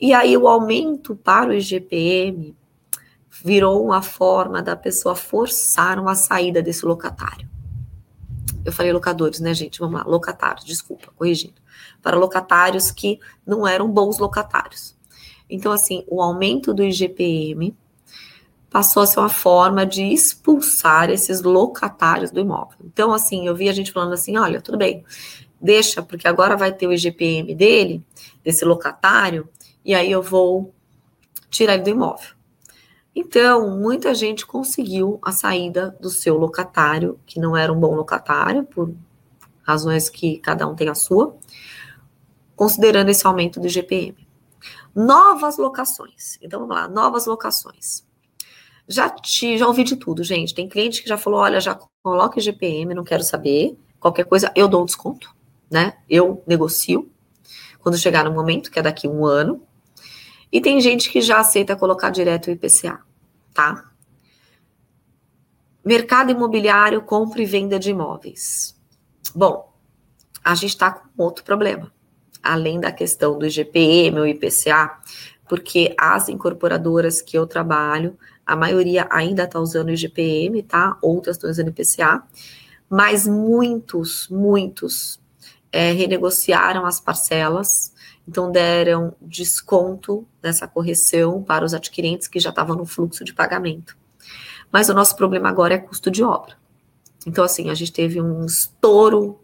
E aí, o aumento para o IGPM virou uma forma da pessoa forçar uma saída desse locatário. Eu falei locadores, né, gente? Vamos lá, locatários, desculpa, corrigindo. Para locatários que não eram bons locatários. Então, assim, o aumento do IGPM passou a ser uma forma de expulsar esses locatários do imóvel. Então, assim, eu vi a gente falando assim: olha, tudo bem, deixa, porque agora vai ter o IGPM dele, desse locatário, e aí eu vou tirar ele do imóvel. Então, muita gente conseguiu a saída do seu locatário, que não era um bom locatário, por razões que cada um tem a sua, considerando esse aumento do IGPM. Novas locações. Então vamos lá, novas locações. Já, te, já ouvi de tudo, gente. Tem cliente que já falou: olha, já coloque GPM, não quero saber. Qualquer coisa, eu dou um desconto, né? Eu negocio quando chegar no momento, que é daqui um ano. E tem gente que já aceita colocar direto o IPCA, tá? Mercado imobiliário, compra e venda de imóveis. Bom, a gente está com outro problema além da questão do IGPM ou IPCA, porque as incorporadoras que eu trabalho, a maioria ainda está usando o IGPM, tá? Outras estão usando IPCA, mas muitos, muitos é, renegociaram as parcelas, então deram desconto nessa correção para os adquirentes que já estavam no fluxo de pagamento. Mas o nosso problema agora é custo de obra. Então, assim, a gente teve um estouro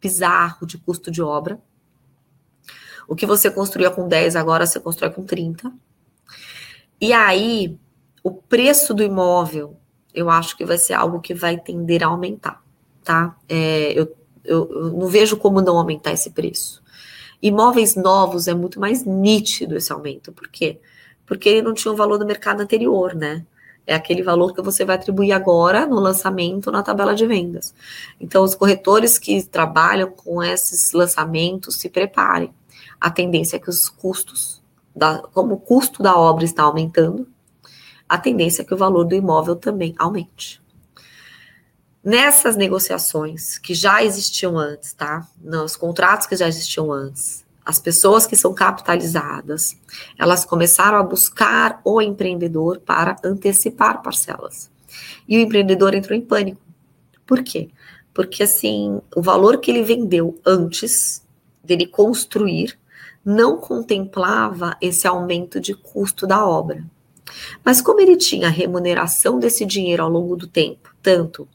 bizarro de custo de obra. O que você construía com 10, agora você constrói com 30. E aí, o preço do imóvel, eu acho que vai ser algo que vai tender a aumentar, tá? É, eu, eu, eu não vejo como não aumentar esse preço. Imóveis novos é muito mais nítido esse aumento. Por quê? Porque ele não tinha o valor do mercado anterior, né? É aquele valor que você vai atribuir agora no lançamento na tabela de vendas. Então, os corretores que trabalham com esses lançamentos se preparem a tendência é que os custos da, como o custo da obra está aumentando, a tendência é que o valor do imóvel também aumente. Nessas negociações que já existiam antes, tá? Nos contratos que já existiam antes, as pessoas que são capitalizadas, elas começaram a buscar o empreendedor para antecipar parcelas. E o empreendedor entrou em pânico. Por quê? Porque assim, o valor que ele vendeu antes dele construir não contemplava esse aumento de custo da obra. Mas como ele tinha a remuneração desse dinheiro ao longo do tempo, tanto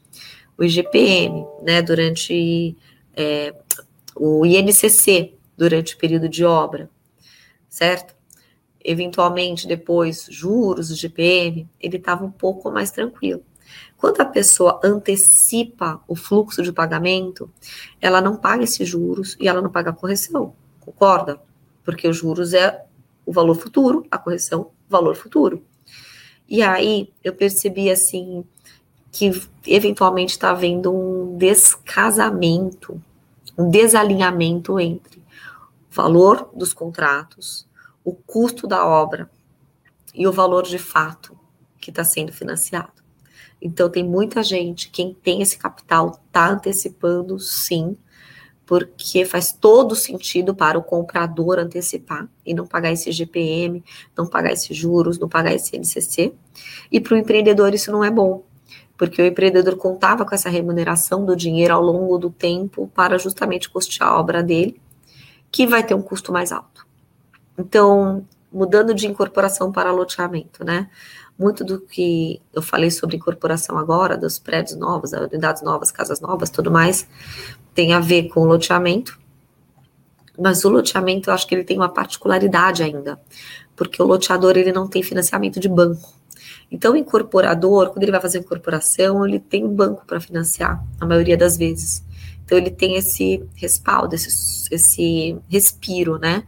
o IGPM, né, durante é, o INCC, durante o período de obra, certo? Eventualmente, depois, juros, o GPM, ele estava um pouco mais tranquilo. Quando a pessoa antecipa o fluxo de pagamento, ela não paga esses juros e ela não paga a correção, concorda? Porque os juros é o valor futuro, a correção, valor futuro. E aí eu percebi assim que eventualmente está havendo um descasamento, um desalinhamento entre valor dos contratos, o custo da obra e o valor de fato que está sendo financiado. Então, tem muita gente, quem tem esse capital, está antecipando sim, porque faz todo sentido para o comprador antecipar e não pagar esse GPM, não pagar esses juros, não pagar esse NCC. E para o empreendedor isso não é bom, porque o empreendedor contava com essa remuneração do dinheiro ao longo do tempo para justamente custear a obra dele que vai ter um custo mais alto. Então, mudando de incorporação para loteamento, né? Muito do que eu falei sobre incorporação agora, dos prédios novos, unidades novas, casas novas, tudo mais, tem a ver com loteamento. Mas o loteamento, eu acho que ele tem uma particularidade ainda, porque o loteador ele não tem financiamento de banco. Então, o incorporador, quando ele vai fazer incorporação, ele tem banco para financiar, a maioria das vezes. Então ele tem esse respaldo, esse, esse respiro, né?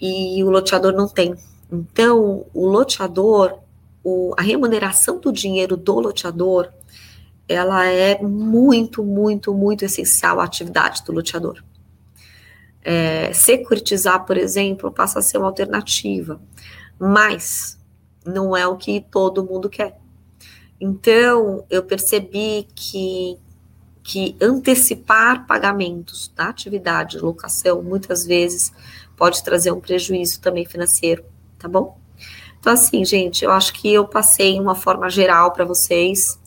E o loteador não tem. Então, o loteador, o, a remuneração do dinheiro do loteador, ela é muito, muito, muito essencial à atividade do loteador. É, securitizar, por exemplo, passa a ser uma alternativa, mas não é o que todo mundo quer. Então, eu percebi que que antecipar pagamentos da atividade de locação muitas vezes pode trazer um prejuízo também financeiro, tá bom? Então, assim, gente, eu acho que eu passei uma forma geral para vocês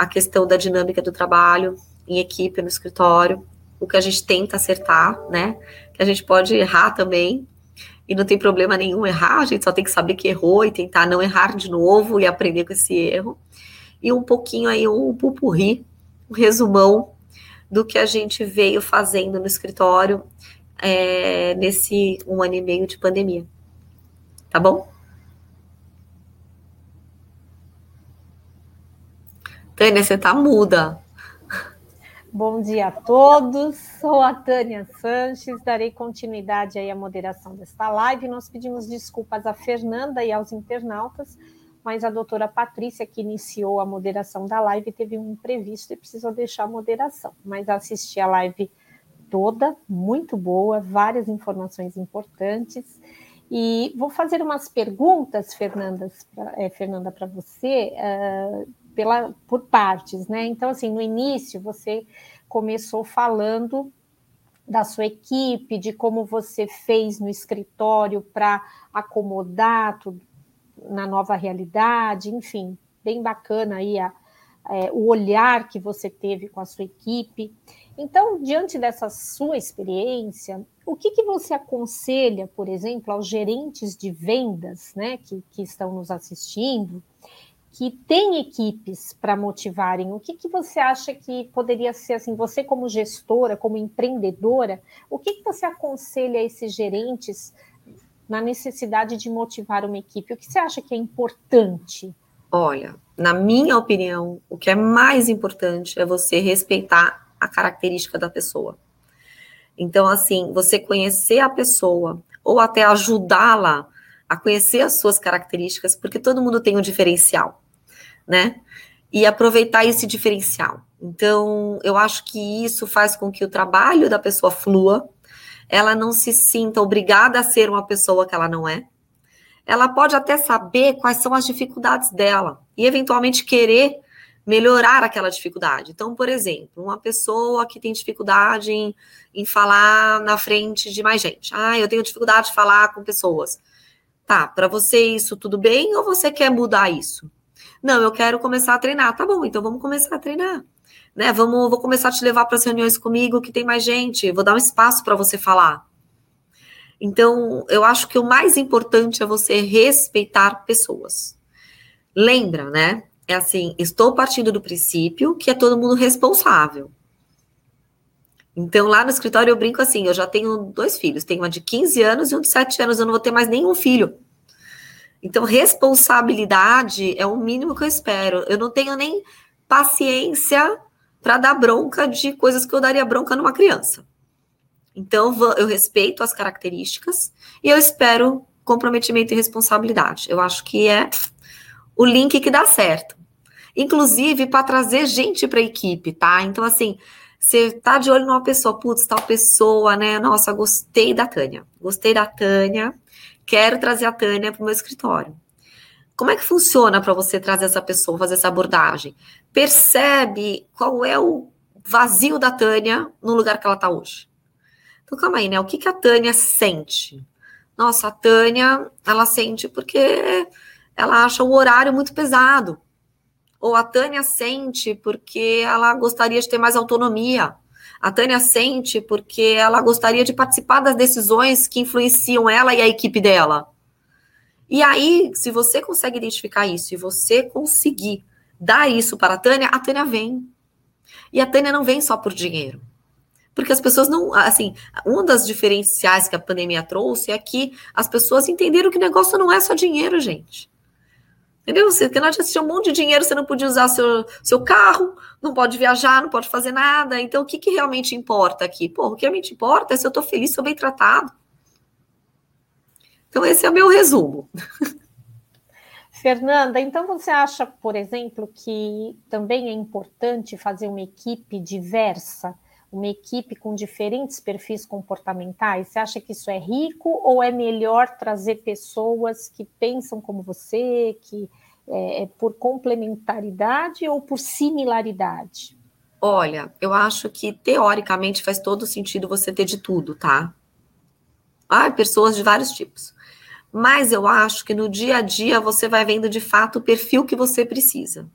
a questão da dinâmica do trabalho em equipe no escritório, o que a gente tenta acertar, né? Que a gente pode errar também, e não tem problema nenhum errar, a gente só tem que saber que errou e tentar não errar de novo e aprender com esse erro. E um pouquinho aí, um pupurri um resumão do que a gente veio fazendo no escritório é, nesse um ano e meio de pandemia. Tá bom? Tânia, você tá muda. Bom dia a todos. Sou a Tânia Sanches, darei continuidade aí à moderação desta live. Nós pedimos desculpas a Fernanda e aos internautas mas a doutora Patrícia, que iniciou a moderação da live, teve um imprevisto e precisou deixar a moderação. Mas assisti a live toda, muito boa, várias informações importantes. E vou fazer umas perguntas, é, Fernanda, para você, uh, pela, por partes, né? Então, assim, no início você começou falando da sua equipe, de como você fez no escritório para acomodar tudo, na nova realidade, enfim, bem bacana aí a, é, o olhar que você teve com a sua equipe. Então, diante dessa sua experiência, o que, que você aconselha, por exemplo, aos gerentes de vendas né, que, que estão nos assistindo, que têm equipes para motivarem? O que, que você acha que poderia ser assim, você como gestora, como empreendedora, o que, que você aconselha a esses gerentes na necessidade de motivar uma equipe? O que você acha que é importante? Olha, na minha opinião, o que é mais importante é você respeitar a característica da pessoa. Então, assim, você conhecer a pessoa ou até ajudá-la a conhecer as suas características, porque todo mundo tem um diferencial, né? E aproveitar esse diferencial. Então, eu acho que isso faz com que o trabalho da pessoa flua, ela não se sinta obrigada a ser uma pessoa que ela não é. Ela pode até saber quais são as dificuldades dela e, eventualmente, querer melhorar aquela dificuldade. Então, por exemplo, uma pessoa que tem dificuldade em, em falar na frente de mais gente. Ah, eu tenho dificuldade de falar com pessoas. Tá, para você isso tudo bem ou você quer mudar isso? Não, eu quero começar a treinar. Tá bom, então vamos começar a treinar. Né? Vamos, vou começar a te levar para as reuniões comigo que tem mais gente. Vou dar um espaço para você falar. Então, eu acho que o mais importante é você respeitar pessoas. Lembra, né? É assim, estou partindo do princípio que é todo mundo responsável. Então, lá no escritório eu brinco assim, eu já tenho dois filhos, tenho uma de 15 anos e um de 7 anos, eu não vou ter mais nenhum filho. Então, responsabilidade é o mínimo que eu espero. Eu não tenho nem paciência para dar bronca de coisas que eu daria bronca numa criança. Então, eu respeito as características e eu espero comprometimento e responsabilidade. Eu acho que é o link que dá certo. Inclusive, para trazer gente para a equipe, tá? Então, assim, você tá de olho numa pessoa, putz, tal pessoa, né? Nossa, gostei da Tânia. Gostei da Tânia. Quero trazer a Tânia para o meu escritório. Como é que funciona para você trazer essa pessoa, fazer essa abordagem? Percebe qual é o vazio da Tânia no lugar que ela está hoje. Então, calma aí, né? O que, que a Tânia sente? Nossa, a Tânia, ela sente porque ela acha o horário muito pesado ou a Tânia sente porque ela gostaria de ter mais autonomia. A Tânia sente porque ela gostaria de participar das decisões que influenciam ela e a equipe dela. E aí, se você consegue identificar isso e você conseguir dar isso para a Tânia, a Tânia vem. E a Tânia não vem só por dinheiro. Porque as pessoas não. Assim, um das diferenciais que a pandemia trouxe é que as pessoas entenderam que o negócio não é só dinheiro, gente. Entendeu? Você não adianta ter um monte de dinheiro, você não podia usar seu, seu carro, não pode viajar, não pode fazer nada. Então, o que, que realmente importa aqui? Pô, o que realmente importa é se eu estou feliz, se eu bem tratado. Então, esse é o meu resumo. *laughs* Fernanda, então você acha, por exemplo, que também é importante fazer uma equipe diversa, uma equipe com diferentes perfis comportamentais? Você acha que isso é rico ou é melhor trazer pessoas que pensam como você, que é, é, por complementaridade ou por similaridade? Olha, eu acho que teoricamente faz todo sentido você ter de tudo, tá? Ah, pessoas de vários tipos. Mas eu acho que no dia a dia você vai vendo de fato o perfil que você precisa.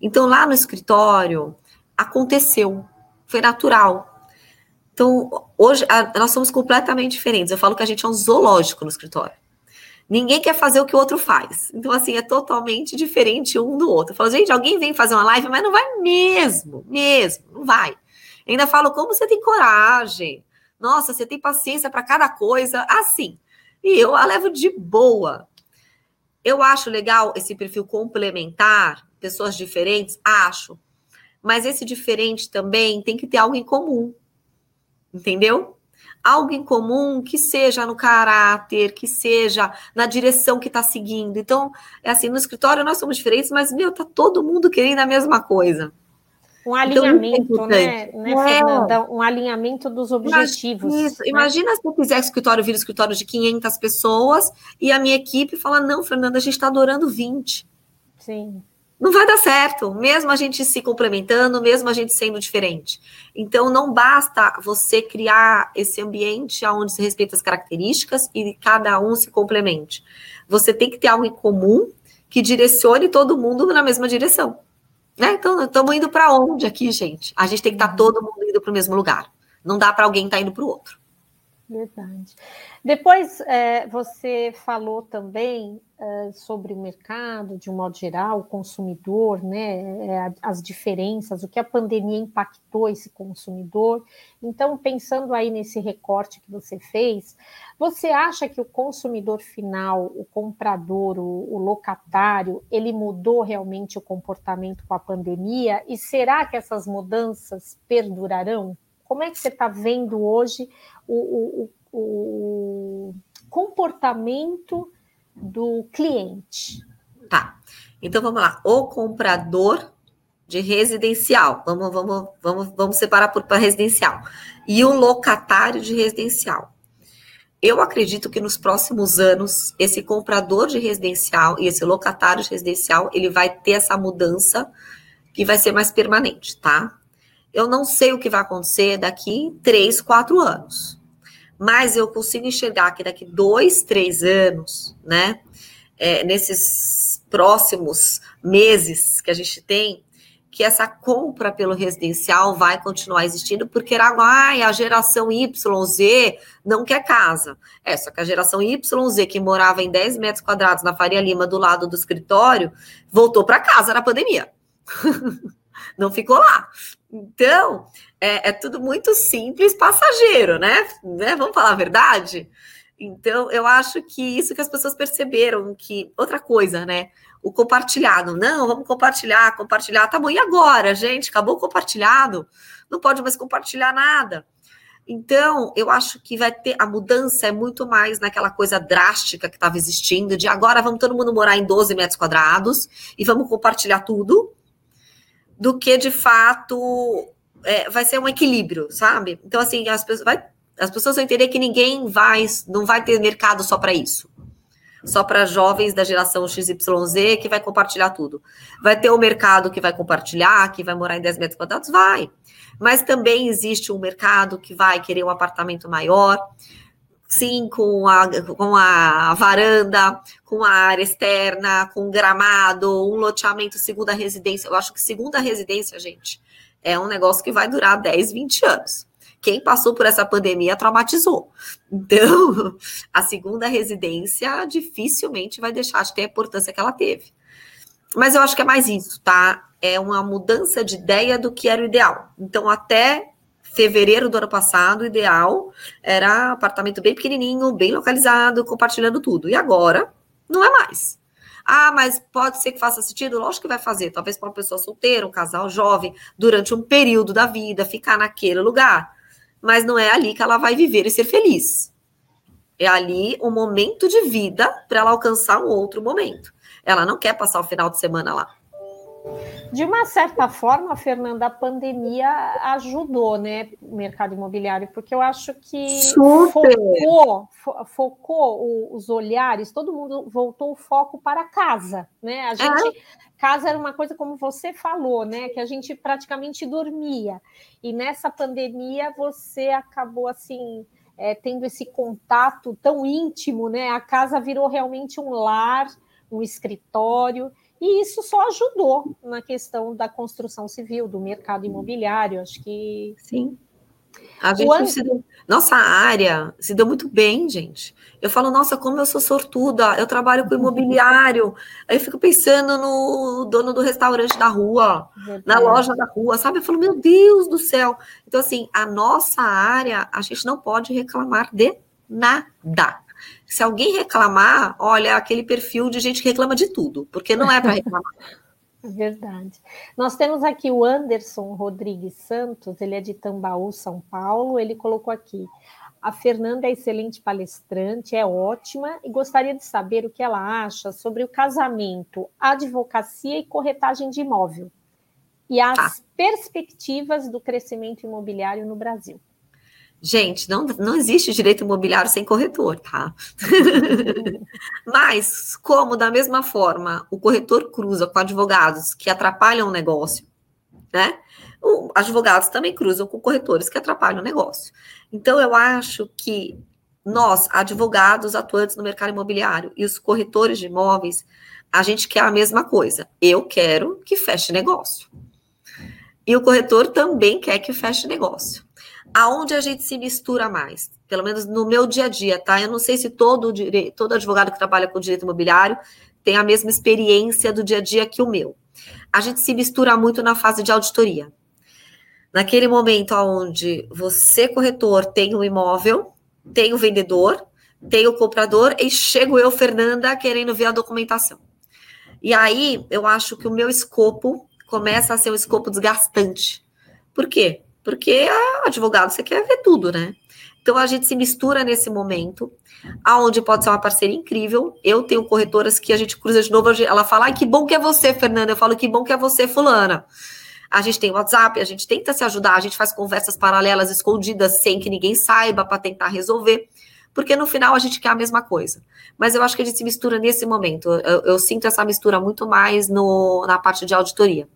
Então, lá no escritório, aconteceu, foi natural. Então, hoje, a, nós somos completamente diferentes. Eu falo que a gente é um zoológico no escritório. Ninguém quer fazer o que o outro faz. Então, assim, é totalmente diferente um do outro. Eu falo, gente, alguém vem fazer uma live, mas não vai mesmo, mesmo, não vai. Ainda falo, como você tem coragem? Nossa, você tem paciência para cada coisa. Assim. E eu a levo de boa. Eu acho legal esse perfil complementar, pessoas diferentes, acho. Mas esse diferente também tem que ter algo em comum. Entendeu? Algo em comum que seja no caráter, que seja na direção que está seguindo. Então, é assim, no escritório nós somos diferentes, mas, meu, tá todo mundo querendo a mesma coisa. Um então, alinhamento, então, né, né Fernanda? Um alinhamento dos objetivos. Isso. Né? Imagina se eu o escritório vire escritório de 500 pessoas e a minha equipe fala, não, Fernanda, a gente está adorando 20. Sim não vai dar certo, mesmo a gente se complementando, mesmo a gente sendo diferente. Então, não basta você criar esse ambiente onde se respeita as características e cada um se complemente. Você tem que ter algo em comum que direcione todo mundo na mesma direção. Né? Então, estamos indo para onde aqui, gente? A gente tem que estar tá todo mundo indo para o mesmo lugar. Não dá para alguém estar tá indo para o outro. Verdade. Depois, é, você falou também é, sobre o mercado, de um modo geral, o consumidor, né, é, as diferenças, o que a pandemia impactou esse consumidor. Então, pensando aí nesse recorte que você fez, você acha que o consumidor final, o comprador, o, o locatário, ele mudou realmente o comportamento com a pandemia? E será que essas mudanças perdurarão? Como é que você está vendo hoje o, o, o comportamento do cliente. Tá. Então vamos lá. O comprador de residencial. Vamos, vamos, vamos, vamos separar para residencial. E o locatário de residencial. Eu acredito que nos próximos anos, esse comprador de residencial e esse locatário de residencial, ele vai ter essa mudança que vai ser mais permanente, tá? Eu não sei o que vai acontecer daqui três, quatro anos. Mas eu consigo enxergar que daqui dois, três anos, né? É, nesses próximos meses que a gente tem, que essa compra pelo residencial vai continuar existindo, porque era, ai, a geração YZ não quer casa. É, só que a geração YZ, que morava em 10 metros quadrados na Faria Lima, do lado do escritório, voltou para casa na pandemia. *laughs* não ficou lá. Então, é, é, tudo muito simples, passageiro, né? né? Vamos falar a verdade? Então, eu acho que isso que as pessoas perceberam, que outra coisa, né? O compartilhado. Não, vamos compartilhar, compartilhar. Tá bom, e agora, gente? Acabou compartilhado? Não pode mais compartilhar nada. Então, eu acho que vai ter a mudança é muito mais naquela coisa drástica que estava existindo, de agora vamos todo mundo morar em 12 metros quadrados e vamos compartilhar tudo do que de fato é, vai ser um equilíbrio, sabe? Então, assim, as pessoas, vai, as pessoas vão entender que ninguém vai, não vai ter mercado só para isso. Só para jovens da geração XYZ que vai compartilhar tudo. Vai ter o um mercado que vai compartilhar, que vai morar em 10 metros quadrados? Vai. Mas também existe um mercado que vai querer um apartamento maior, sim, com a, com a varanda, com a área externa, com gramado, um loteamento segunda residência. Eu acho que segunda residência, gente, é um negócio que vai durar 10, 20 anos. Quem passou por essa pandemia traumatizou. Então, *laughs* a segunda residência dificilmente vai deixar de ter a importância que ela teve. Mas eu acho que é mais isso, tá? É uma mudança de ideia do que era o ideal. Então, até fevereiro do ano passado, o ideal era apartamento bem pequenininho, bem localizado, compartilhando tudo. E agora, não é mais. Ah, mas pode ser que faça sentido? Lógico que vai fazer. Talvez para uma pessoa solteira, um casal jovem, durante um período da vida, ficar naquele lugar. Mas não é ali que ela vai viver e ser feliz. É ali um momento de vida para ela alcançar um outro momento. Ela não quer passar o final de semana lá. De uma certa forma, Fernanda, a pandemia ajudou, né, o mercado imobiliário, porque eu acho que Super. focou, focou os olhares, todo mundo voltou o foco para casa, né? A gente é. casa era uma coisa como você falou, né, que a gente praticamente dormia. E nessa pandemia você acabou assim, é, tendo esse contato tão íntimo, né? A casa virou realmente um lar, um escritório. E isso só ajudou na questão da construção civil, do mercado imobiliário. Acho que. Sim. A gente deu... Nossa área se deu muito bem, gente. Eu falo, nossa, como eu sou sortuda, eu trabalho com imobiliário. Aí eu fico pensando no dono do restaurante da rua, Verdade. na loja da rua, sabe? Eu falo, meu Deus do céu. Então, assim, a nossa área, a gente não pode reclamar de nada. Se alguém reclamar, olha, aquele perfil de gente que reclama de tudo, porque não é para reclamar. É *laughs* verdade. Nós temos aqui o Anderson Rodrigues Santos, ele é de Tambaú, São Paulo. Ele colocou aqui: a Fernanda é excelente palestrante, é ótima e gostaria de saber o que ela acha sobre o casamento, advocacia e corretagem de imóvel e as tá. perspectivas do crescimento imobiliário no Brasil. Gente, não, não existe direito imobiliário sem corretor, tá? *laughs* Mas, como da mesma forma o corretor cruza com advogados que atrapalham o negócio, né? O, advogados também cruzam com corretores que atrapalham o negócio. Então, eu acho que nós, advogados atuantes no mercado imobiliário e os corretores de imóveis, a gente quer a mesma coisa. Eu quero que feche negócio. E o corretor também quer que feche negócio aonde a gente se mistura mais, pelo menos no meu dia a dia, tá? Eu não sei se todo, todo advogado que trabalha com direito imobiliário tem a mesma experiência do dia a dia que o meu. A gente se mistura muito na fase de auditoria. Naquele momento onde você, corretor, tem o um imóvel, tem o um vendedor, tem o comprador, e chego eu, Fernanda, querendo ver a documentação. E aí, eu acho que o meu escopo começa a ser um escopo desgastante. Por quê? Porque a advogado você quer ver tudo, né? Então a gente se mistura nesse momento, aonde pode ser uma parceria incrível. Eu tenho corretoras que a gente cruza de novo, ela fala: "Ai, que bom que é você, Fernanda". Eu falo: "Que bom que é você, fulana". A gente tem WhatsApp, a gente tenta se ajudar, a gente faz conversas paralelas, escondidas, sem que ninguém saiba, para tentar resolver. Porque no final a gente quer a mesma coisa. Mas eu acho que a gente se mistura nesse momento. Eu, eu sinto essa mistura muito mais no, na parte de auditoria.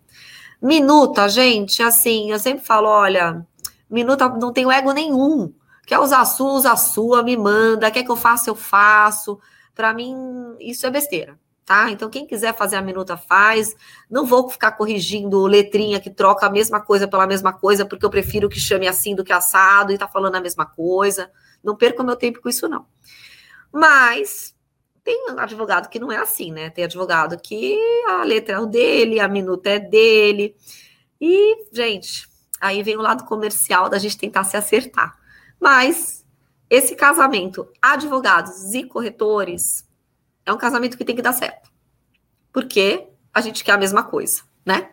Minuta, gente, assim, eu sempre falo: olha, minuta não tenho ego nenhum. Quer usar a sua, usa a sua, me manda. Quer que eu faça, eu faço. Para mim, isso é besteira tá? Então, quem quiser fazer a minuta, faz. Não vou ficar corrigindo letrinha que troca a mesma coisa pela mesma coisa, porque eu prefiro que chame assim do que assado e tá falando a mesma coisa. Não perco meu tempo com isso, não. Mas tem advogado que não é assim, né? Tem advogado que a letra é dele, a minuta é dele. E, gente, aí vem o lado comercial da gente tentar se acertar. Mas esse casamento, advogados e corretores, é um casamento que tem que dar certo. Porque a gente quer a mesma coisa, né?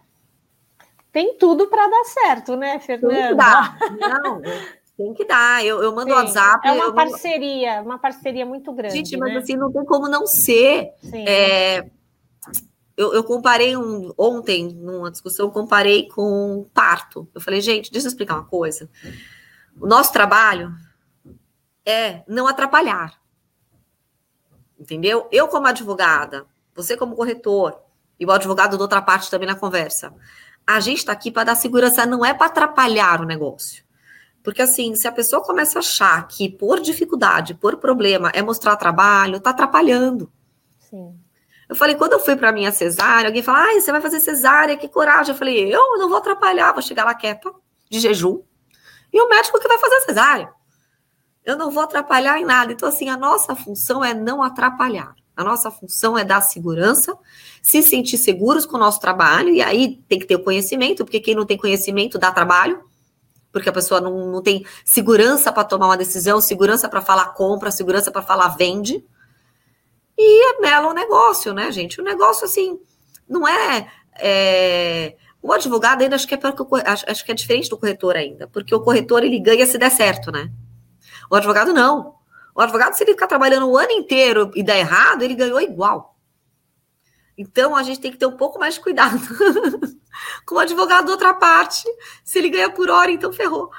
Tem tudo para dar certo, né, Fernanda? Que dar. Não, tem que dar. Eu, eu mando o WhatsApp. É uma parceria, mando... uma parceria muito grande. Gente, mas né? assim, não tem como não ser. É, eu, eu, comparei um, ontem, numa discussão, comparei com parto. Eu falei, gente, deixa eu explicar uma coisa. O nosso trabalho é não atrapalhar entendeu? Eu, como advogada, você, como corretor, e o advogado da outra parte também na conversa, a gente está aqui para dar segurança, não é para atrapalhar o negócio. Porque, assim, se a pessoa começa a achar que por dificuldade, por problema, é mostrar trabalho, está atrapalhando. Sim. Eu falei, quando eu fui para minha cesárea, alguém fala, ai, você vai fazer cesárea, que coragem. Eu falei, eu não vou atrapalhar, vou chegar lá quieta, de jejum, e o médico que vai fazer cesárea. Eu não vou atrapalhar em nada. Então, assim, a nossa função é não atrapalhar. A nossa função é dar segurança, se sentir seguros com o nosso trabalho, e aí tem que ter o conhecimento, porque quem não tem conhecimento dá trabalho, porque a pessoa não, não tem segurança para tomar uma decisão, segurança para falar compra, segurança para falar vende. E é mela o negócio, né, gente? O negócio, assim, não é, é. o advogado ainda acho que é pior que o, acho, acho que é diferente do corretor ainda, porque o corretor ele ganha se der certo, né? O advogado não. O advogado, se ele ficar trabalhando o ano inteiro e der errado, ele ganhou igual. Então, a gente tem que ter um pouco mais de cuidado *laughs* com o advogado da outra parte. Se ele ganha por hora, então ferrou.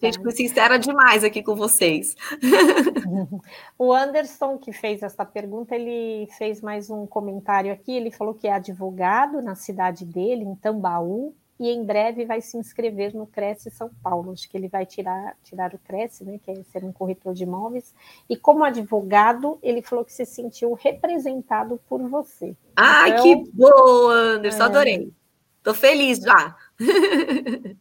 Gente, fui sincera demais aqui com vocês. *laughs* o Anderson, que fez essa pergunta, ele fez mais um comentário aqui. Ele falou que é advogado na cidade dele, em Tambaú, e em breve vai se inscrever no Cresce São Paulo. Acho que ele vai tirar, tirar o Cresce, né, que é ser um corretor de imóveis. E como advogado, ele falou que se sentiu representado por você. Ai, então, que boa, Anderson, é... adorei. Estou feliz já. *laughs*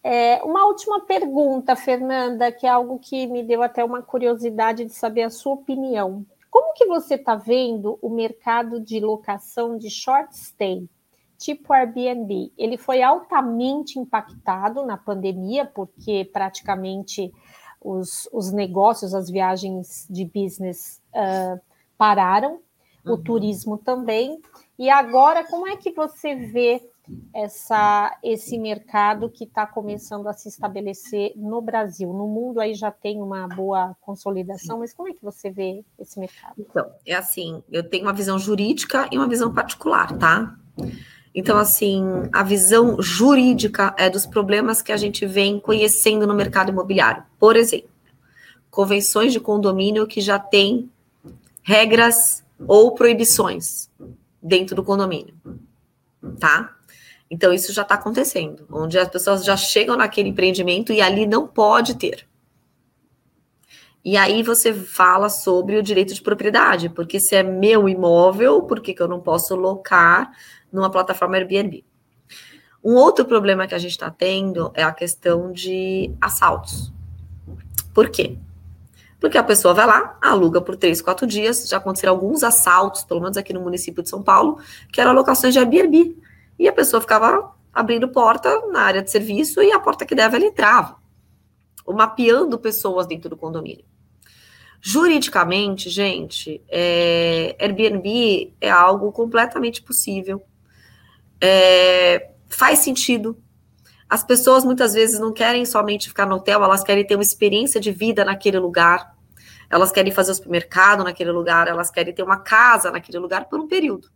É, uma última pergunta, Fernanda, que é algo que me deu até uma curiosidade de saber a sua opinião. Como que você está vendo o mercado de locação de short stay? Tipo Airbnb. Ele foi altamente impactado na pandemia, porque praticamente os, os negócios, as viagens de business uh, pararam, uhum. o turismo também. E agora, como é que você vê essa, esse mercado que está começando a se estabelecer no Brasil? No mundo aí já tem uma boa consolidação, mas como é que você vê esse mercado? Então, é assim, eu tenho uma visão jurídica e uma visão particular, tá? Então, assim, a visão jurídica é dos problemas que a gente vem conhecendo no mercado imobiliário. Por exemplo, convenções de condomínio que já têm regras ou proibições dentro do condomínio, tá? Então, isso já está acontecendo, onde as pessoas já chegam naquele empreendimento e ali não pode ter. E aí você fala sobre o direito de propriedade, porque se é meu imóvel, por que, que eu não posso locar numa plataforma Airbnb. Um outro problema que a gente está tendo é a questão de assaltos. Por quê? Porque a pessoa vai lá, aluga por três, quatro dias. Já aconteceram alguns assaltos, pelo menos aqui no município de São Paulo, que eram locações de Airbnb. E a pessoa ficava abrindo porta na área de serviço e a porta que deve ela entrava. Ou mapeando pessoas dentro do condomínio. Juridicamente, gente, é, Airbnb é algo completamente possível é, faz sentido. As pessoas muitas vezes não querem somente ficar no hotel, elas querem ter uma experiência de vida naquele lugar. Elas querem fazer o supermercado naquele lugar, elas querem ter uma casa naquele lugar por um período.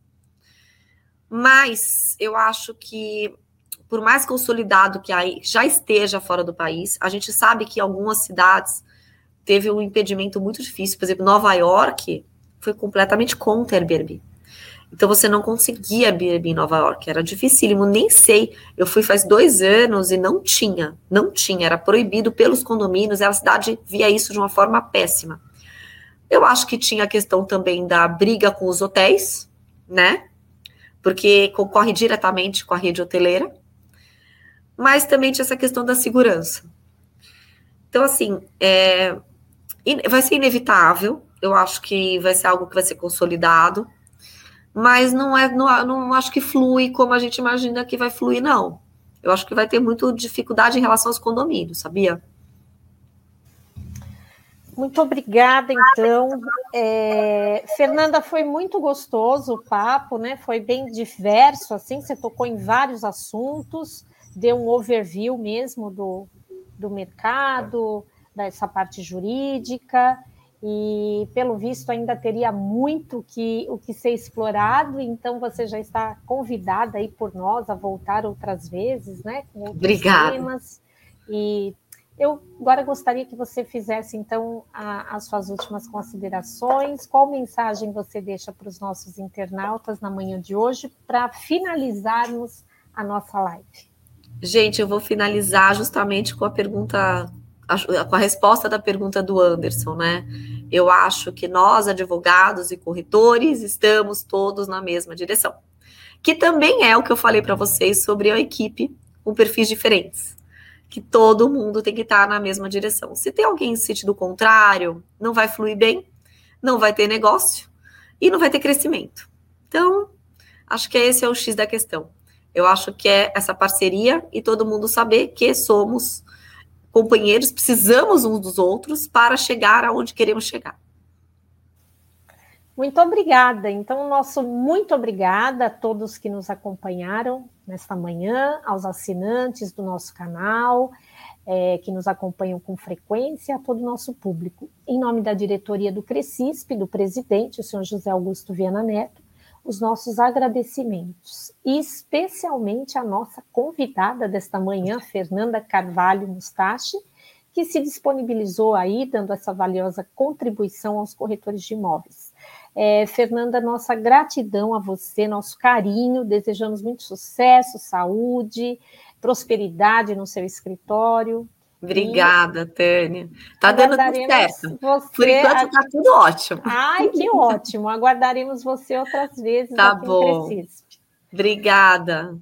Mas eu acho que, por mais consolidado que já esteja fora do país, a gente sabe que algumas cidades teve um impedimento muito difícil. Por exemplo, Nova York foi completamente contra Airbnb. Então você não conseguia Airbnb em Nova York, era dificílimo, nem sei. Eu fui faz dois anos e não tinha, não tinha, era proibido pelos condomínios, a cidade via isso de uma forma péssima. Eu acho que tinha a questão também da briga com os hotéis, né? Porque concorre diretamente com a rede hoteleira, mas também tinha essa questão da segurança. Então, assim, é, vai ser inevitável, eu acho que vai ser algo que vai ser consolidado, mas não é, não, não acho que flui como a gente imagina que vai fluir, não. Eu acho que vai ter muita dificuldade em relação aos condomínios, sabia? Muito obrigada, então. É, Fernanda, foi muito gostoso o papo, né? Foi bem diverso, assim, você tocou em vários assuntos, deu um overview mesmo do, do mercado, dessa parte jurídica e pelo visto ainda teria muito que o que ser explorado, então você já está convidada aí por nós a voltar outras vezes, né? Com Obrigada. temas. E eu agora gostaria que você fizesse então a, as suas últimas considerações. Qual mensagem você deixa para os nossos internautas na manhã de hoje para finalizarmos a nossa live? Gente, eu vou finalizar justamente com a pergunta com a resposta da pergunta do Anderson, né? Eu acho que nós, advogados e corretores, estamos todos na mesma direção. Que também é o que eu falei para vocês sobre a equipe com perfis diferentes. Que todo mundo tem que estar na mesma direção. Se tem alguém em sentido contrário, não vai fluir bem, não vai ter negócio e não vai ter crescimento. Então, acho que esse é o X da questão. Eu acho que é essa parceria e todo mundo saber que somos companheiros, precisamos uns dos outros para chegar aonde queremos chegar. Muito obrigada. Então, nosso muito obrigada a todos que nos acompanharam nesta manhã, aos assinantes do nosso canal, é, que nos acompanham com frequência, a todo o nosso público. Em nome da diretoria do Crescisp, do presidente, o senhor José Augusto Viana Neto, os nossos agradecimentos, especialmente a nossa convidada desta manhã, Fernanda Carvalho Mustache, que se disponibilizou aí, dando essa valiosa contribuição aos corretores de imóveis. É, Fernanda, nossa gratidão a você, nosso carinho, desejamos muito sucesso, saúde, prosperidade no seu escritório, Obrigada, Tânia. Tá dando tudo certo. Por enquanto tá tudo ótimo. Ai, que ótimo. Aguardaremos você outras vezes tá bom. Obrigada.